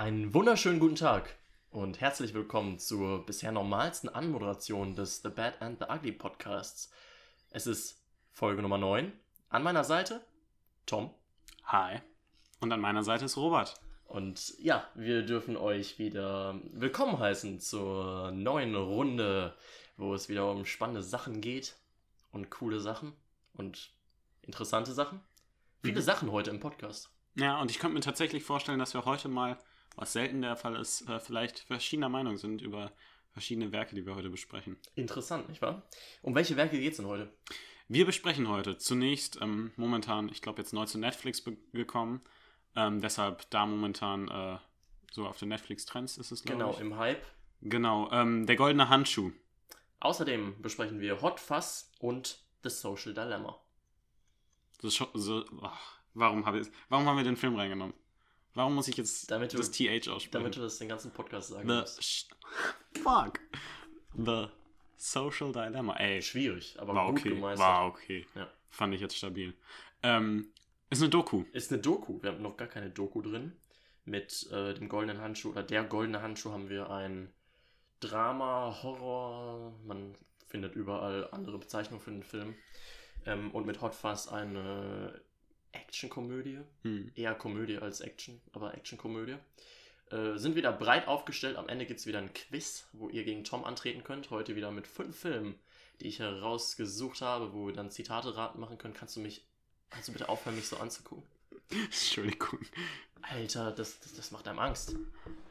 Einen wunderschönen guten Tag und herzlich willkommen zur bisher normalsten Anmoderation des The Bad and the Ugly Podcasts. Es ist Folge Nummer 9. An meiner Seite Tom. Hi. Und an meiner Seite ist Robert. Und ja, wir dürfen euch wieder willkommen heißen zur neuen Runde, wo es wieder um spannende Sachen geht und coole Sachen und interessante Sachen. Viele Mhm. Sachen heute im Podcast. Ja, und ich könnte mir tatsächlich vorstellen, dass wir heute mal, was selten der Fall ist, äh, vielleicht verschiedener Meinung sind über verschiedene Werke, die wir heute besprechen. Interessant, nicht wahr? Um welche Werke geht es denn heute? Wir besprechen heute zunächst ähm, momentan, ich glaube jetzt neu zu Netflix gekommen, ähm, deshalb da momentan äh, so auf den Netflix-Trends ist es, glaube Genau, ich. im Hype. Genau, ähm, der goldene Handschuh. Außerdem besprechen wir Hot Fuzz und The Social Dilemma. Schon, so, ach, warum, hab ich, warum haben wir den Film reingenommen? Warum muss ich jetzt Damit du- das TH aussprechen? Damit du das den ganzen Podcast sagen The musst. Fuck. The Social Dilemma. Ey, Schwierig, aber war gut okay. gemeistert. War okay. Ja. Fand ich jetzt stabil. Ähm, ist eine Doku. Ist eine Doku. Wir haben noch gar keine Doku drin. Mit äh, dem goldenen Handschuh oder der goldene Handschuh haben wir ein Drama, Horror. Man findet überall andere Bezeichnungen für den Film. Ähm, und mit Hot Fuzz eine Actionkomödie. Hm. eher Komödie als Action, aber Actionkomödie. Äh, sind wieder breit aufgestellt. Am Ende gibt es wieder ein Quiz, wo ihr gegen Tom antreten könnt. Heute wieder mit fünf Filmen, die ich herausgesucht habe, wo wir dann Zitate raten machen können. Kannst du mich, kannst du bitte aufhören, mich so anzugucken? Entschuldigung. Alter, das, das, das macht einem Angst.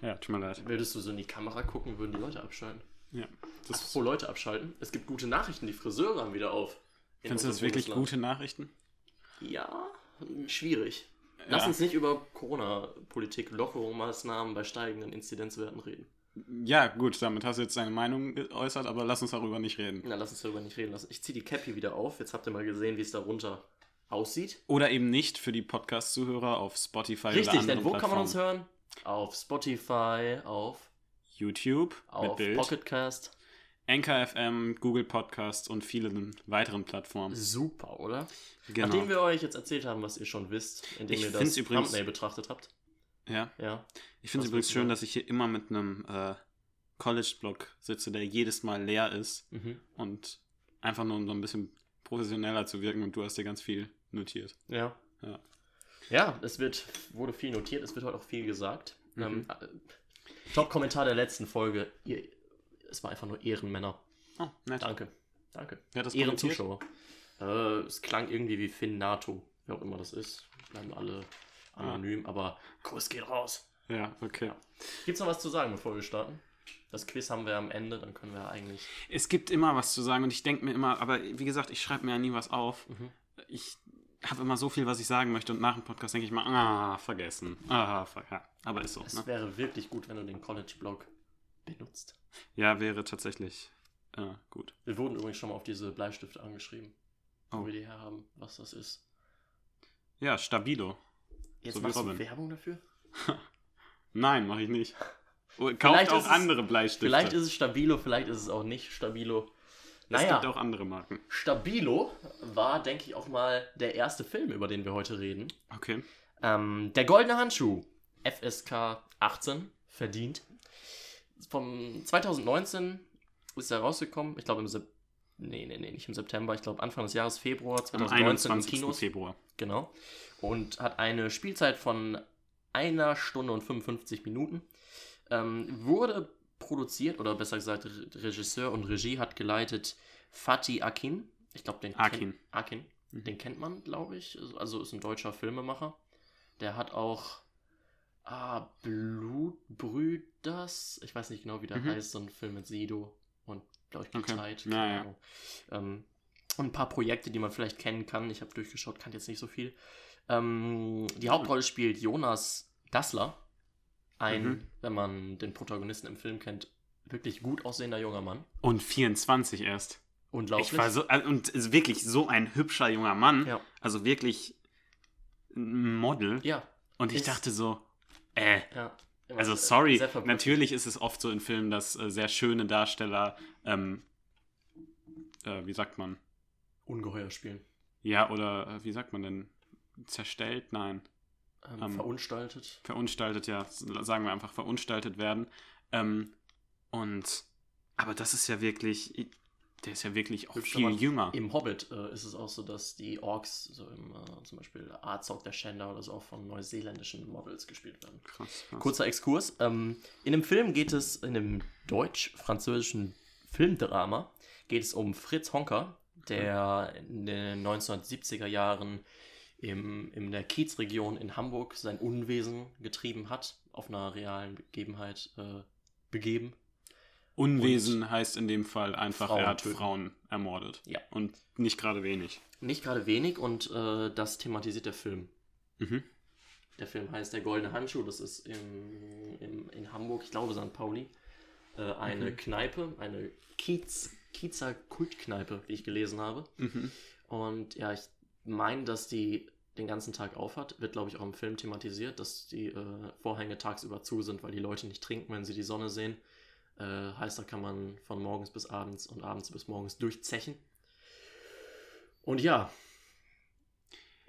Ja, tut mir leid. Würdest du so in die Kamera gucken, würden die Leute abschalten. Ja. Das Apropos Leute abschalten. Es gibt gute Nachrichten, die Friseure haben wieder auf. In Findest du das wirklich gute Nachrichten? Ja, schwierig. Lass Ja. uns nicht über Corona-Politik, Lockerungsmaßnahmen bei steigenden Inzidenzwerten reden. Ja, gut, damit hast du jetzt deine Meinung geäußert, aber lass uns darüber nicht reden. Na, lass uns darüber nicht reden. Ich ziehe die Cap hier wieder auf. Jetzt habt ihr mal gesehen, wie es darunter aussieht. Oder eben nicht für die Podcast-Zuhörer auf Spotify oder Richtig, anderen denn wo kann man uns hören? Auf Spotify, auf, YouTube auf Pocketcast. Anchor FM, Google Podcasts und vielen weiteren Plattformen. Super, oder? Genau. Nachdem wir euch jetzt erzählt haben, was ihr schon wisst, indem Ich ihr das übrigens- Thumbnail betrachtet habt. ja. Ja. Ich finde es übrigens schön, dass ich hier immer mit einem äh, College-Blog sitze, der jedes Mal leer ist Mhm. und einfach nur um so ein bisschen professioneller zu wirken und du hast dir ganz viel notiert. Ja. Ja. Ja, es wird, wurde viel notiert, es wird heute auch viel gesagt. Mhm. Ähm, äh, Top-Kommentar der letzten Folge. Ihr, es war einfach nur Ehrenmänner. Oh, nett. Danke. Danke. Hat das? Ehrenzuschauer. Äh, es klang irgendwie wie Finn NATO, wer auch immer das ist. Bleiben alle anonym, aber Kuss geht raus. Ja, okay. Ja. Gibt's noch was zu sagen, bevor wir starten? Das Quiz haben wir am Ende, dann können wir eigentlich. Es gibt immer was zu sagen und ich denke mir immer, aber wie gesagt, ich schreibe mir ja nie was auf. Mhm. Ich habe immer so viel, was ich sagen möchte und nach dem Podcast denke ich mal, ah, vergessen. Ah, ver ja. Aber ist so. Es Ne? wäre wirklich gut, wenn du den College-Blog benutzt. Ja, wäre tatsächlich äh, gut. Wir wurden übrigens schon mal auf diese Bleistifte angeschrieben, wo Oh. wir die her haben, was das ist. Ja, Stabilo. Jetzt So machst du Robin. Werbung dafür? Nein, mache ich nicht. Oh, Vielleicht Kauft auch es- andere Bleistifte. Vielleicht ist es Stabilo, vielleicht ist es auch nicht Stabilo. es Naja, gibt auch andere Marken. Stabilo war, denke ich, auch mal der erste Film, über den wir heute reden. Okay. Ähm, der Goldene Handschuh, FSK 18, verdient. Vom 2019 ist er rausgekommen, ich glaube im Sep nee, nee, nee, nicht im September, ich glaube Anfang des Jahres Februar Am 2019 im 21. Kinos. Februar. Genau. Und hat eine Spielzeit von einer Stunde und 55 Minuten. Ähm, wurde produziert, oder besser gesagt, Re Regisseur und Regie hat geleitet Fatih Akin. Ich glaube, den Akin. Kennt, Akin. Den kennt man, glaube ich. Also ist ein deutscher Filmemacher. Der hat auch ah, Blutbrüders. Ich weiß nicht genau, wie der Mhm. heißt. So ein Film mit Sido und, glaube ich, Okay. geteilt. Ja, keine ja. Ahnung. Ähm, und ein paar Projekte, die man vielleicht kennen kann. Ich habe durchgeschaut, kann jetzt nicht so viel. Ähm, die Hauptrolle spielt Jonas Dassler. Ein, Mhm. wenn man den Protagonisten im Film kennt, wirklich gut aussehender junger Mann. Und 24 erst. Unglaublich. Ich war so, also, und ist wirklich so ein hübscher junger Mann. Ja. Also wirklich ein Model. ja, Und ich Ist- dachte so, äh, ja. also sorry, natürlich ist es oft so in Filmen, dass äh, sehr schöne Darsteller, ähm, äh, wie sagt man, Ungeheuer spielen. ja, oder äh, wie sagt man denn, zerstellt? Nein. Ähm, Ähm, verunstaltet. verunstaltet, ja, sagen wir einfach verunstaltet werden. Ähm, und, aber das ist ja wirklich, der ist ja wirklich auch Hübsch viel jünger. Im Hobbit äh, ist es auch so, dass die Orks, so im, äh, zum Beispiel Azog der Schänder oder so, auch von neuseeländischen Models gespielt werden. Krass, krass. Kurzer Exkurs. Ähm, in dem Film geht es, in dem deutsch-französischen Filmdrama, geht es um Fritz Honka, der in den 1970er Jahren im, in der Kiezregion in Hamburg sein Unwesen getrieben hat, auf einer realen Begebenheit äh, begeben. Unwesen heißt in dem Fall einfach, Frauen er hat töten. Frauen ermordet. Ja. Und nicht gerade wenig. Nicht gerade wenig und äh, das thematisiert der Film. Mhm. Der Film heißt Der Goldene Handschuh, das ist im, im, in Hamburg, ich glaube St. Pauli, äh, eine Mhm. Kneipe, eine Kiez, Kiezer Kultkneipe, wie ich gelesen habe. Mhm. Und ja, ich meine, dass die den ganzen Tag aufhat. Wird, glaube ich, auch im Film thematisiert, dass die äh, Vorhänge tagsüber zu sind, weil die Leute nicht trinken, wenn sie die Sonne sehen. Äh, heißt, da kann man von morgens bis abends und abends bis morgens durchzechen. Und ja.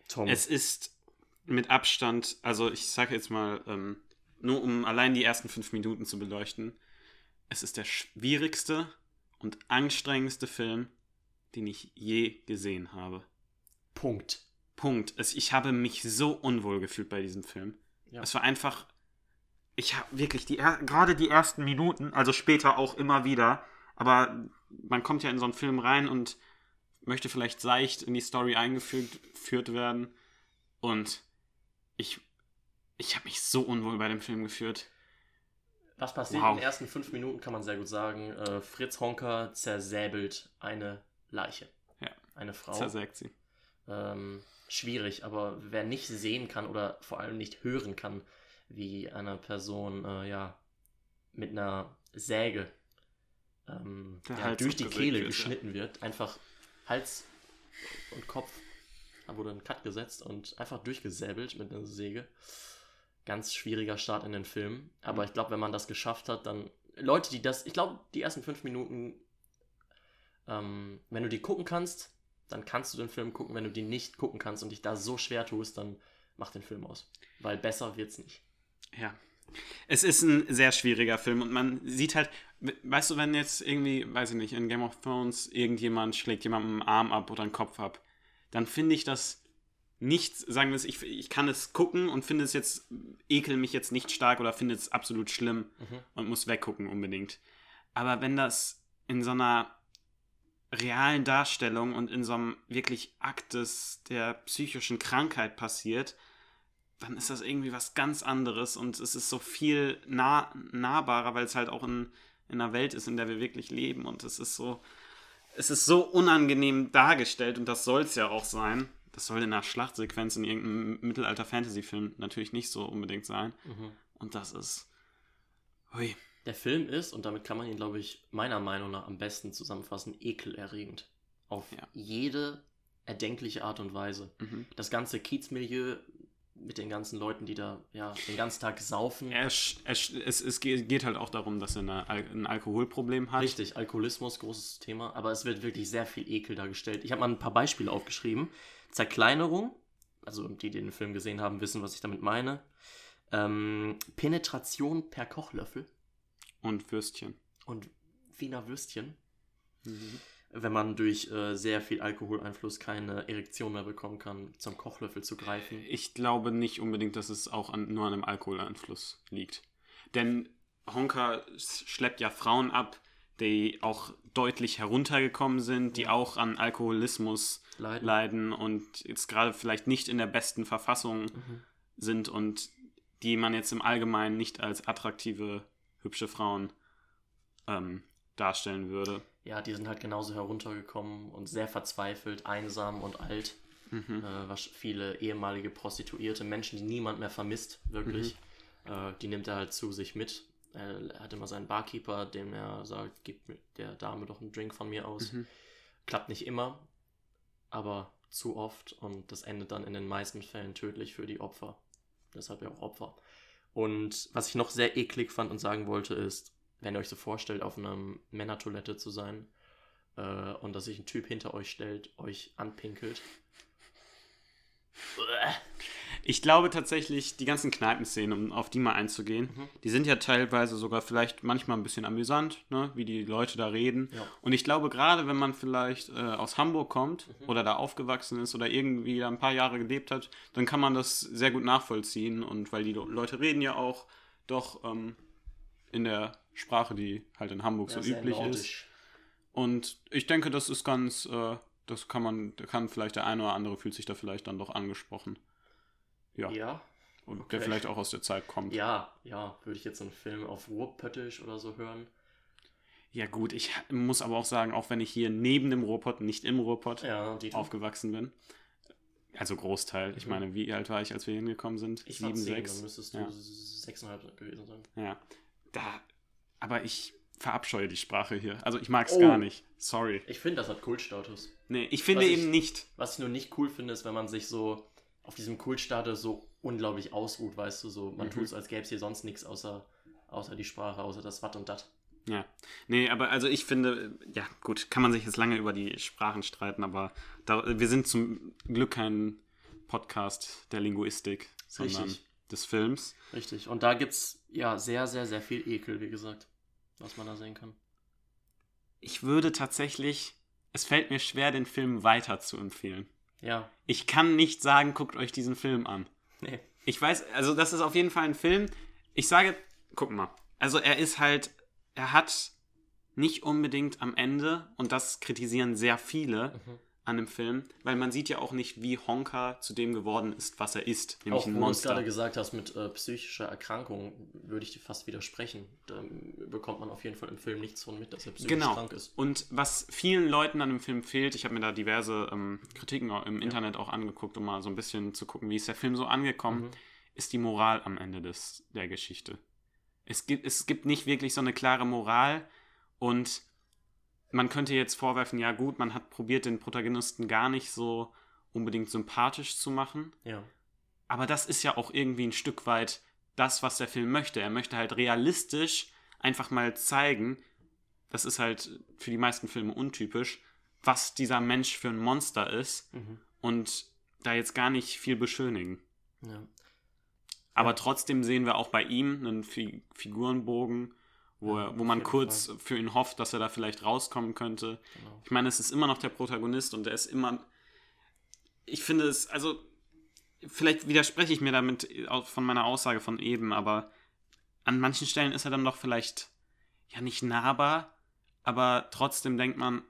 Tom. Es ist mit Abstand, also ich sage jetzt mal, ähm, nur um allein die ersten fünf Minuten zu beleuchten, es ist der schwierigste und anstrengendste Film, den ich je gesehen habe. Punkt. Punkt. Es, ich habe mich so unwohl gefühlt bei diesem Film. Ja. Es war einfach. Ich habe wirklich die er- gerade die ersten Minuten, also später auch immer wieder, aber man kommt ja in so einen Film rein und möchte vielleicht seicht in die Story eingeführt geführt werden und ich ich habe mich so unwohl bei dem Film gefühlt. Was passiert Wow. in den ersten fünf Minuten, kann man sehr gut sagen. Äh, Fritz Honker zersäbelt eine Leiche. Ja. Eine Frau. Zersägt sie. ähm, schwierig, aber wer nicht sehen kann oder vor allem nicht hören kann, wie eine Person äh, ja mit einer Säge ähm, Der ja, durch die Kehle wird, ja. geschnitten wird, einfach Hals und Kopf, da wurde ein Cut gesetzt und einfach durchgesäbelt mit einer Säge. Ganz schwieriger Start in den Film, aber Mhm. ich glaube, wenn man das geschafft hat, dann Leute, die das, ich glaube, die ersten fünf Minuten, ähm, wenn du die gucken kannst, dann kannst du den Film gucken. Wenn du die nicht gucken kannst und dich da so schwer tust, dann mach den Film aus. Weil besser wird's nicht. Ja. Es ist ein sehr schwieriger Film und man sieht halt, we- weißt du, wenn jetzt irgendwie, weiß ich nicht, in Game of Thrones irgendjemand schlägt jemandem einen Arm ab oder einen Kopf ab, dann finde ich das nicht, sagen wir es, ich, ich kann es gucken und finde es jetzt, ekel mich jetzt nicht stark oder finde es absolut schlimm Mhm. und muss weggucken unbedingt. Aber wenn das in so einer realen Darstellung und in so einem wirklich Akt des, der psychischen Krankheit passiert, dann ist das irgendwie was ganz anderes und es ist so viel nah, nahbarer, weil es halt auch in, in einer Welt ist, in der wir wirklich leben und es ist so, es ist so unangenehm dargestellt und das soll es ja auch sein. Das soll in einer Schlachtsequenz in irgendeinem Mittelalter-Fantasy-Film natürlich nicht so unbedingt sein. Mhm. Und das ist. Hui. Der Film ist, und damit kann man ihn, glaube ich, meiner Meinung nach am besten zusammenfassen, ekelerregend. Auf Ja. jede erdenkliche Art und Weise. Mhm. Das ganze Kiezmilieu mit den ganzen Leuten, die da ja den ganzen Tag saufen. Er, er, es, es geht halt auch darum, dass er eine, ein Alkoholproblem hat. Richtig, Alkoholismus, großes Thema, aber es wird wirklich sehr viel Ekel dargestellt. Ich habe mal ein paar Beispiele aufgeschrieben. Zerkleinerung, also die, die den Film gesehen haben, wissen, was ich damit meine. Ähm, Penetration per Kochlöffel Und Würstchen. und Wiener Würstchen, wenn man durch äh, sehr viel Alkoholeinfluss keine Erektion mehr bekommen kann, zum Kochlöffel zu greifen. Ich glaube nicht unbedingt, dass es auch an, nur an einem Alkoholeinfluss liegt. Denn Honka schleppt ja Frauen ab, die auch deutlich heruntergekommen sind, die auch an Alkoholismus Leiden. leiden und jetzt gerade vielleicht nicht in der besten Verfassung Mhm. sind und die man jetzt im Allgemeinen nicht als attraktive, hübsche Frauen ähm, darstellen würde. Ja, die sind halt genauso heruntergekommen und sehr verzweifelt, einsam und alt. Mhm. äh, was viele ehemalige Prostituierte, Menschen, die niemand mehr vermisst, wirklich, äh, die nimmt er halt zu sich mit. Er hat immer seinen Barkeeper, dem er sagt, gib der Dame doch einen Drink von mir aus. Mhm. Klappt nicht immer, aber zu oft und das endet dann in den meisten Fällen tödlich für die Opfer. Deshalb ja auch Opfer. Und was ich noch sehr eklig fand und sagen wollte, ist, wenn ihr euch so vorstellt, auf einer Männertoilette zu sein äh, und dass sich ein Typ hinter euch stellt, euch anpinkelt. Ich glaube tatsächlich, die ganzen Kneipenszenen, um auf die mal einzugehen, Mhm. die sind ja teilweise sogar vielleicht manchmal ein bisschen amüsant, ne? wie die Leute da reden. Ja. Und ich glaube, gerade wenn man vielleicht äh, aus Hamburg kommt Mhm. oder da aufgewachsen ist oder irgendwie da ein paar Jahre gelebt hat, dann kann man das sehr gut nachvollziehen. Und weil die Le- Leute reden ja auch doch ähm, in der Sprache, die halt in Hamburg Ja, so üblich ist. nordisch. Und ich denke, das ist ganz, äh, das kann man, da kann vielleicht der eine oder andere fühlt sich da vielleicht dann doch angesprochen. Ja. Ja, Und okay. der vielleicht auch aus der Zeit kommt. ja, ja. Würde ich jetzt einen Film auf Ruhrpöttisch oder so hören? Ja, gut, ich muss aber auch sagen, auch wenn ich hier neben dem Ruhrpott, nicht im Ruhrpott, Ja, aufgewachsen bin, also Großteil, ich Mhm. meine, wie alt war ich, als wir hingekommen sind? Ich war Sieben, zehn, sechs. dann müsstest du Ja. sechseinhalb gewesen sein. Ja. Da, aber ich verabscheue die Sprache hier. Also ich mag es Oh. gar nicht. Sorry. Ich finde, das hat Kultstatus. Nee, ich finde Was ich- eben nicht. Was ich nur nicht cool finde, ist, wenn man sich so auf diesem Kultstatus so unglaublich ausruht, weißt du, so man Mhm. tut es, als gäbe es hier sonst nichts außer, außer die Sprache, außer das Wat und Dat. Ja. Nee, aber also ich finde, ja, gut, kann man sich jetzt lange über die Sprachen streiten, aber da, wir sind zum Glück kein Podcast der Linguistik, sondern Richtig. des Films. Richtig. Und da gibt es ja sehr, sehr, sehr viel Ekel, wie gesagt, was man da sehen kann. Ich würde tatsächlich, es fällt mir schwer, den Film weiter zu empfehlen. Ja, Ich kann nicht sagen, guckt euch diesen Film an. nee. Ich weiß, also das ist auf jeden Fall ein Film. Ich sage, guck mal. Also er ist halt, er hat nicht unbedingt am Ende, und das kritisieren sehr viele Mhm. An dem Film, weil man sieht ja auch nicht, wie Honka zu dem geworden ist, was er ist, nämlich Auch ein wo du es Monster. gerade gesagt hast mit äh, psychischer Erkrankung, würde ich dir fast widersprechen. Da bekommt man auf jeden Fall im Film nichts von mit, dass er psychisch Genau. krank ist. Und was vielen Leuten an dem Film fehlt, ich habe mir da diverse ähm, Kritiken auch im Internet auch angeguckt, um mal so ein bisschen zu gucken, wie ist der Film so angekommen, Mhm. ist die Moral am Ende des, der Geschichte. Es gibt, es gibt nicht wirklich so eine klare Moral und man könnte jetzt vorwerfen, ja gut, man hat probiert, den Protagonisten gar nicht so unbedingt sympathisch zu machen. Ja. Aber das ist ja auch irgendwie ein Stück weit das, was der Film möchte. Er möchte halt realistisch einfach mal zeigen, das ist halt für die meisten Filme untypisch, was dieser Mensch für ein Monster ist Mhm. und da jetzt gar nicht viel beschönigen. ja. Aber Ja. trotzdem sehen wir auch bei ihm einen Fi Figurenbogen, wo, Ja, er, wo man kurz Fall. für ihn hofft, dass er da vielleicht rauskommen könnte. Genau. Ich meine, es ist immer noch der Protagonist und er ist immer. Ich finde es, also, vielleicht widerspreche ich mir damit auch von meiner Aussage von eben, aber an manchen Stellen ist er dann doch vielleicht, ja, nicht nahbar, aber trotzdem denkt man,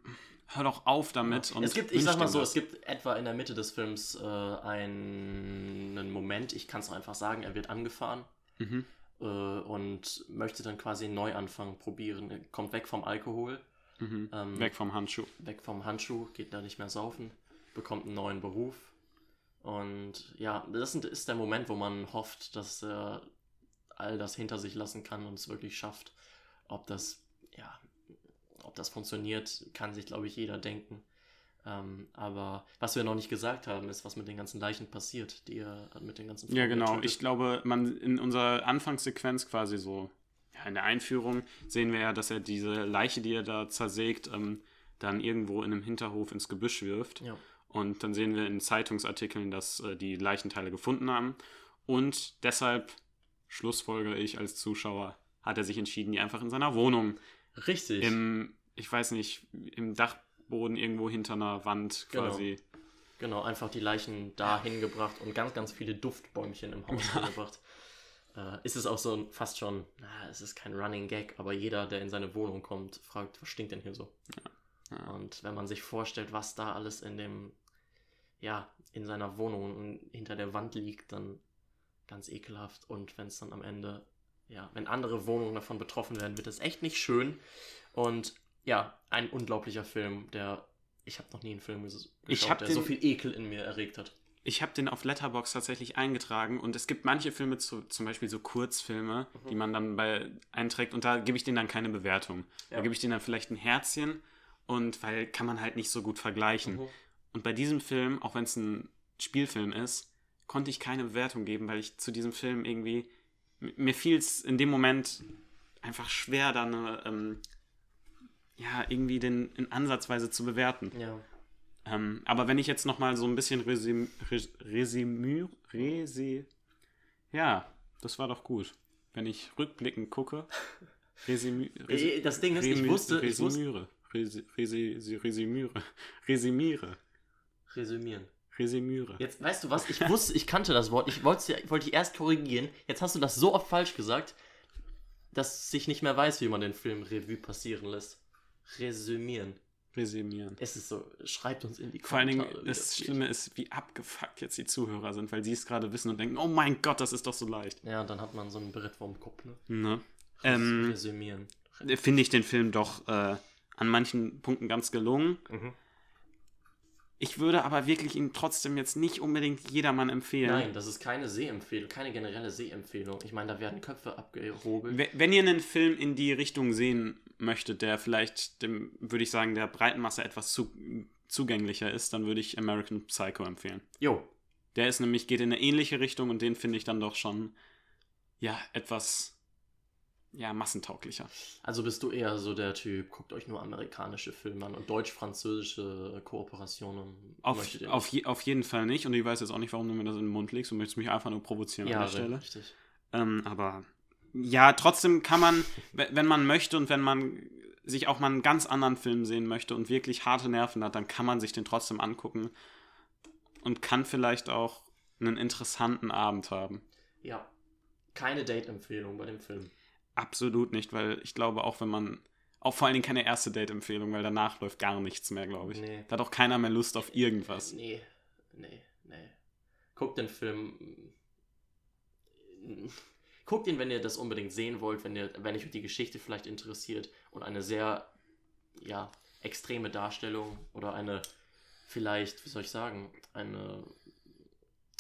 hör doch auf damit. Und es gibt, ich sag mal so, das. es gibt etwa in der Mitte des Films äh, einen Moment, ich kann es einfach sagen, er wird angefahren Mhm. Äh, und möchte dann quasi einen Neuanfang probieren. Er kommt weg vom Alkohol, Mhm. ähm, Weg vom Handschuh. weg vom Handschuh, geht da nicht mehr saufen, bekommt einen neuen Beruf. Und ja, das ist der Moment, wo man hofft, dass er all das hinter sich lassen kann und es wirklich schafft. Ob das, ja, ob das funktioniert, kann sich, glaube ich, jeder denken. Ähm, aber was wir noch nicht gesagt haben, ist, was mit den ganzen Leichen passiert, die er mit den ganzen Ja, Frauen genau. tötet. Ich glaube, man in unserer Anfangssequenz quasi so, ja, in der Einführung sehen wir ja, dass er diese Leiche, die er da zersägt, ähm, dann irgendwo in einem Hinterhof ins Gebüsch wirft. Ja. Und dann sehen wir in Zeitungsartikeln, dass äh, die Leichenteile gefunden haben. Und deshalb schlussfolgere ich als Zuschauer, hat er sich entschieden, die einfach in seiner Wohnung Richtig. im, ich weiß nicht, im Dachboden irgendwo hinter einer Wand Genau. quasi. Genau, einfach die Leichen da hingebracht und ganz, ganz viele Duftbäumchen im Haus hingebracht. Äh, ist es auch so ein- fast schon, na, es ist kein Running Gag, aber jeder, der in seine Wohnung kommt, fragt, was stinkt denn hier so? Ja. Und wenn man sich vorstellt, was da alles in dem, ja, in seiner Wohnung hinter der Wand liegt, dann ganz ekelhaft. Und wenn es dann am Ende, ja, wenn andere Wohnungen davon betroffen werden, wird es echt nicht schön. Und ja, ein unglaublicher Film, der, ich habe noch nie einen Film ges- Ich geschaut, hab der den- so viel Ekel in mir erregt hat. Ich habe den auf Letterbox tatsächlich eingetragen und es gibt manche Filme, zu, zum Beispiel so Kurzfilme, Mhm. die man dann bei einträgt und da gebe ich denen dann keine Bewertung. Da Ja. gebe ich denen dann vielleicht ein Herzchen und weil kann man halt nicht so gut vergleichen. Mhm. Und bei diesem Film, auch wenn es ein Spielfilm ist, konnte ich keine Bewertung geben, weil ich zu diesem Film irgendwie mir fiel es in dem Moment einfach schwer, da eine, ähm, ja irgendwie den in ansatzweise zu bewerten. Ja. Ähm, aber wenn ich jetzt noch mal so ein bisschen Resüm, Res, Resümü, Resi, ja, das war doch gut. Wenn ich rückblickend gucke, Resümü, Äh, Das Ding ist, ich Remü- wusste, ich wusste, Resümüre, Resi- Resümüre, Resümiere, resümieren. Resümüre. Jetzt, weißt du was, ich wusste, ich kannte das Wort, ich wollte ich wollte dich erst korrigieren, jetzt hast du das so oft falsch gesagt, dass ich nicht mehr weiß, wie man den Film Revue passieren lässt. Resümieren. Resümieren. Es ist so, schreibt uns in die Vor allen Dingen, Kommentare, das geht. Schlimme ist, wie abgefuckt jetzt die Zuhörer sind, weil sie es gerade wissen und denken, oh mein Gott, das ist doch so leicht. Ja, und dann hat man so ein Brett vorm Kopf, ne? Ne? Ähm, Resümieren. Finde ich den Film doch äh, an manchen Punkten ganz gelungen. Mhm. Ich würde aber wirklich ihn trotzdem jetzt nicht unbedingt jedermann empfehlen. Nein, das ist keine Sehempfehlung, keine generelle Sehempfehlung. Ich meine, da werden Köpfe abgehobelt. We- Wenn ihr einen Film in die Richtung sehen möchtet, der vielleicht dem, würde ich sagen, der breiten Masse etwas zu, zugänglicher ist, dann würde ich American Psycho empfehlen. Jo, Der ist nämlich, geht in eine ähnliche Richtung und den finde ich dann doch schon, ja, etwas, ja, massentauglicher. also bist du eher so der Typ, guckt euch nur amerikanische Filme an und deutsch-französische Kooperationen Auf, auf, je, auf jeden Fall nicht und ich weiß jetzt auch nicht, warum du mir das in den Mund legst. Du möchtest mich einfach nur provozieren ja, an der Stelle. richtig. Ähm, aber ja, trotzdem kann man, we- wenn man möchte und wenn man sich auch mal einen ganz anderen Film sehen möchte und wirklich harte Nerven hat, dann kann man sich den trotzdem angucken und kann vielleicht auch einen interessanten Abend haben. Ja, keine Date-Empfehlung bei dem Film. Absolut nicht, weil ich glaube, auch wenn man, auch vor allen Dingen keine erste Date-Empfehlung, weil danach läuft gar nichts mehr, glaube ich. Nee. Da hat auch keiner mehr Lust auf irgendwas. Nee, nee, nee. Guckt den Film. Guckt ihn, wenn ihr das unbedingt sehen wollt, wenn, ihr, wenn euch die Geschichte vielleicht interessiert und eine sehr, ja, extreme Darstellung oder eine, vielleicht, wie soll ich sagen, eine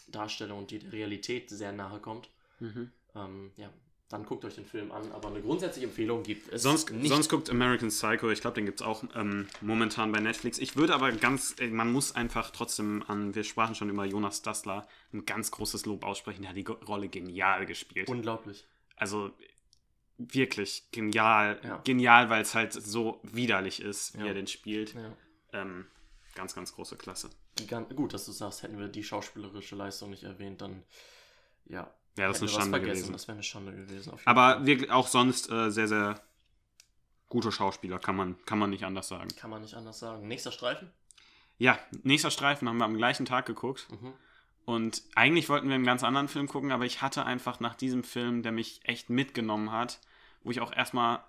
Darstellung, die der Realität sehr nahe kommt. Mhm. Ähm, ja, dann guckt euch den Film an, aber eine grundsätzliche Empfehlung gibt es Sonst, nicht. sonst guckt American Psycho, ich glaube, den gibt es auch ähm, momentan bei Netflix. Ich würde aber ganz, äh, man muss einfach trotzdem an, wir sprachen schon über Jonas Dassler, ein ganz großes Lob aussprechen. Der hat die Rolle genial gespielt. Unglaublich. also wirklich genial. Ja. Genial, weil es halt so widerlich ist, wie Ja. er den spielt. Ja. Ähm, ganz, ganz große Klasse. Gigant gut, dass du sagst, hätten wir die schauspielerische Leistung nicht erwähnt, dann ja. Ja, das ist eine Schande gewesen. Das wäre eine Schande gewesen. Aber Fall. wirklich auch sonst äh, sehr, sehr gute Schauspieler, kann man, kann man nicht anders sagen. kann man nicht anders sagen. Nächster Streifen? Ja, nächster Streifen haben wir am gleichen Tag geguckt. Mhm. Und eigentlich wollten wir einen ganz anderen Film gucken, aber ich hatte einfach nach diesem Film, der mich echt mitgenommen hat, wo ich auch erstmal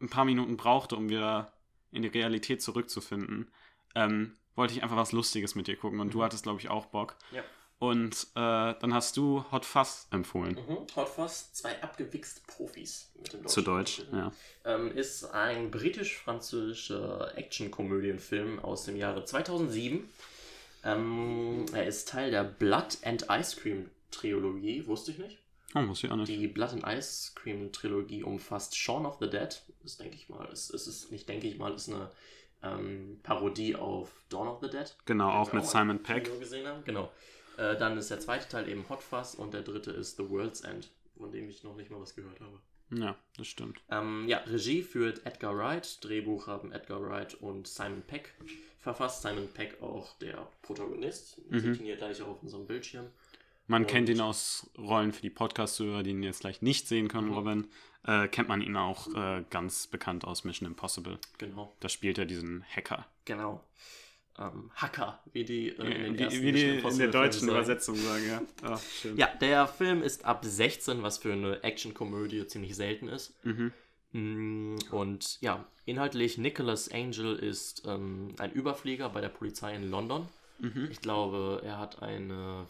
ein paar Minuten brauchte, um wieder in die Realität zurückzufinden, ähm, wollte ich einfach was Lustiges mit dir gucken. Und du Mhm. hattest, glaube ich, auch Bock. Ja. Und äh, dann hast du Hot Fuzz empfohlen. Mhm. Hot Fuzz, zwei abgewichste Profis. Mit dem Zu Deutsch, ja. Ähm, ist ein britisch-französischer Action-Komödienfilm aus dem Jahre 2007. Ähm, er ist Teil der Blood and Ice Cream Trilogie, wusste ich nicht. Oh, muss ich auch nicht. Die Blood and Ice Cream Trilogie umfasst Shaun of the Dead. Das denke ich mal. Es, es ist nicht, denke ich mal, ist eine ähm, Parodie auf Dawn of the Dead. Genau, auch mit im Simon Peck. Genau. Äh, dann ist der zweite Teil eben Hot Fuzz und der dritte ist The World's End, von dem ich noch nicht mal was gehört habe. Ja, das stimmt. Ähm, ja, Regie führt Edgar Wright, Drehbuch haben Edgar Wright und Simon Peck verfasst. Simon Peck auch der Protagonist, Mhm. sieht ihn hier gleich auf unserem Bildschirm. Man Und- kennt ihn aus Rollen für die Podcast-Hörer, die ihn jetzt gleich nicht sehen können, Mhm. Robin. Äh, kennt man ihn auch äh, ganz bekannt aus Mission Impossible. Genau, Da spielt er diesen Hacker. genau. Ähm, Hacker, wie die äh, in, den wie, ersten wie die Mission in der deutschen Filmen sagen. Übersetzung sagen, ja. Ah, schön. Ja, der Film ist ab 16, was für eine Actionkomödie ziemlich selten ist. Mhm. Mm, Und ja, inhaltlich, Nicholas Angel ist ähm, ein Überflieger bei der Polizei in London. Mhm. Ich glaube, er hat eine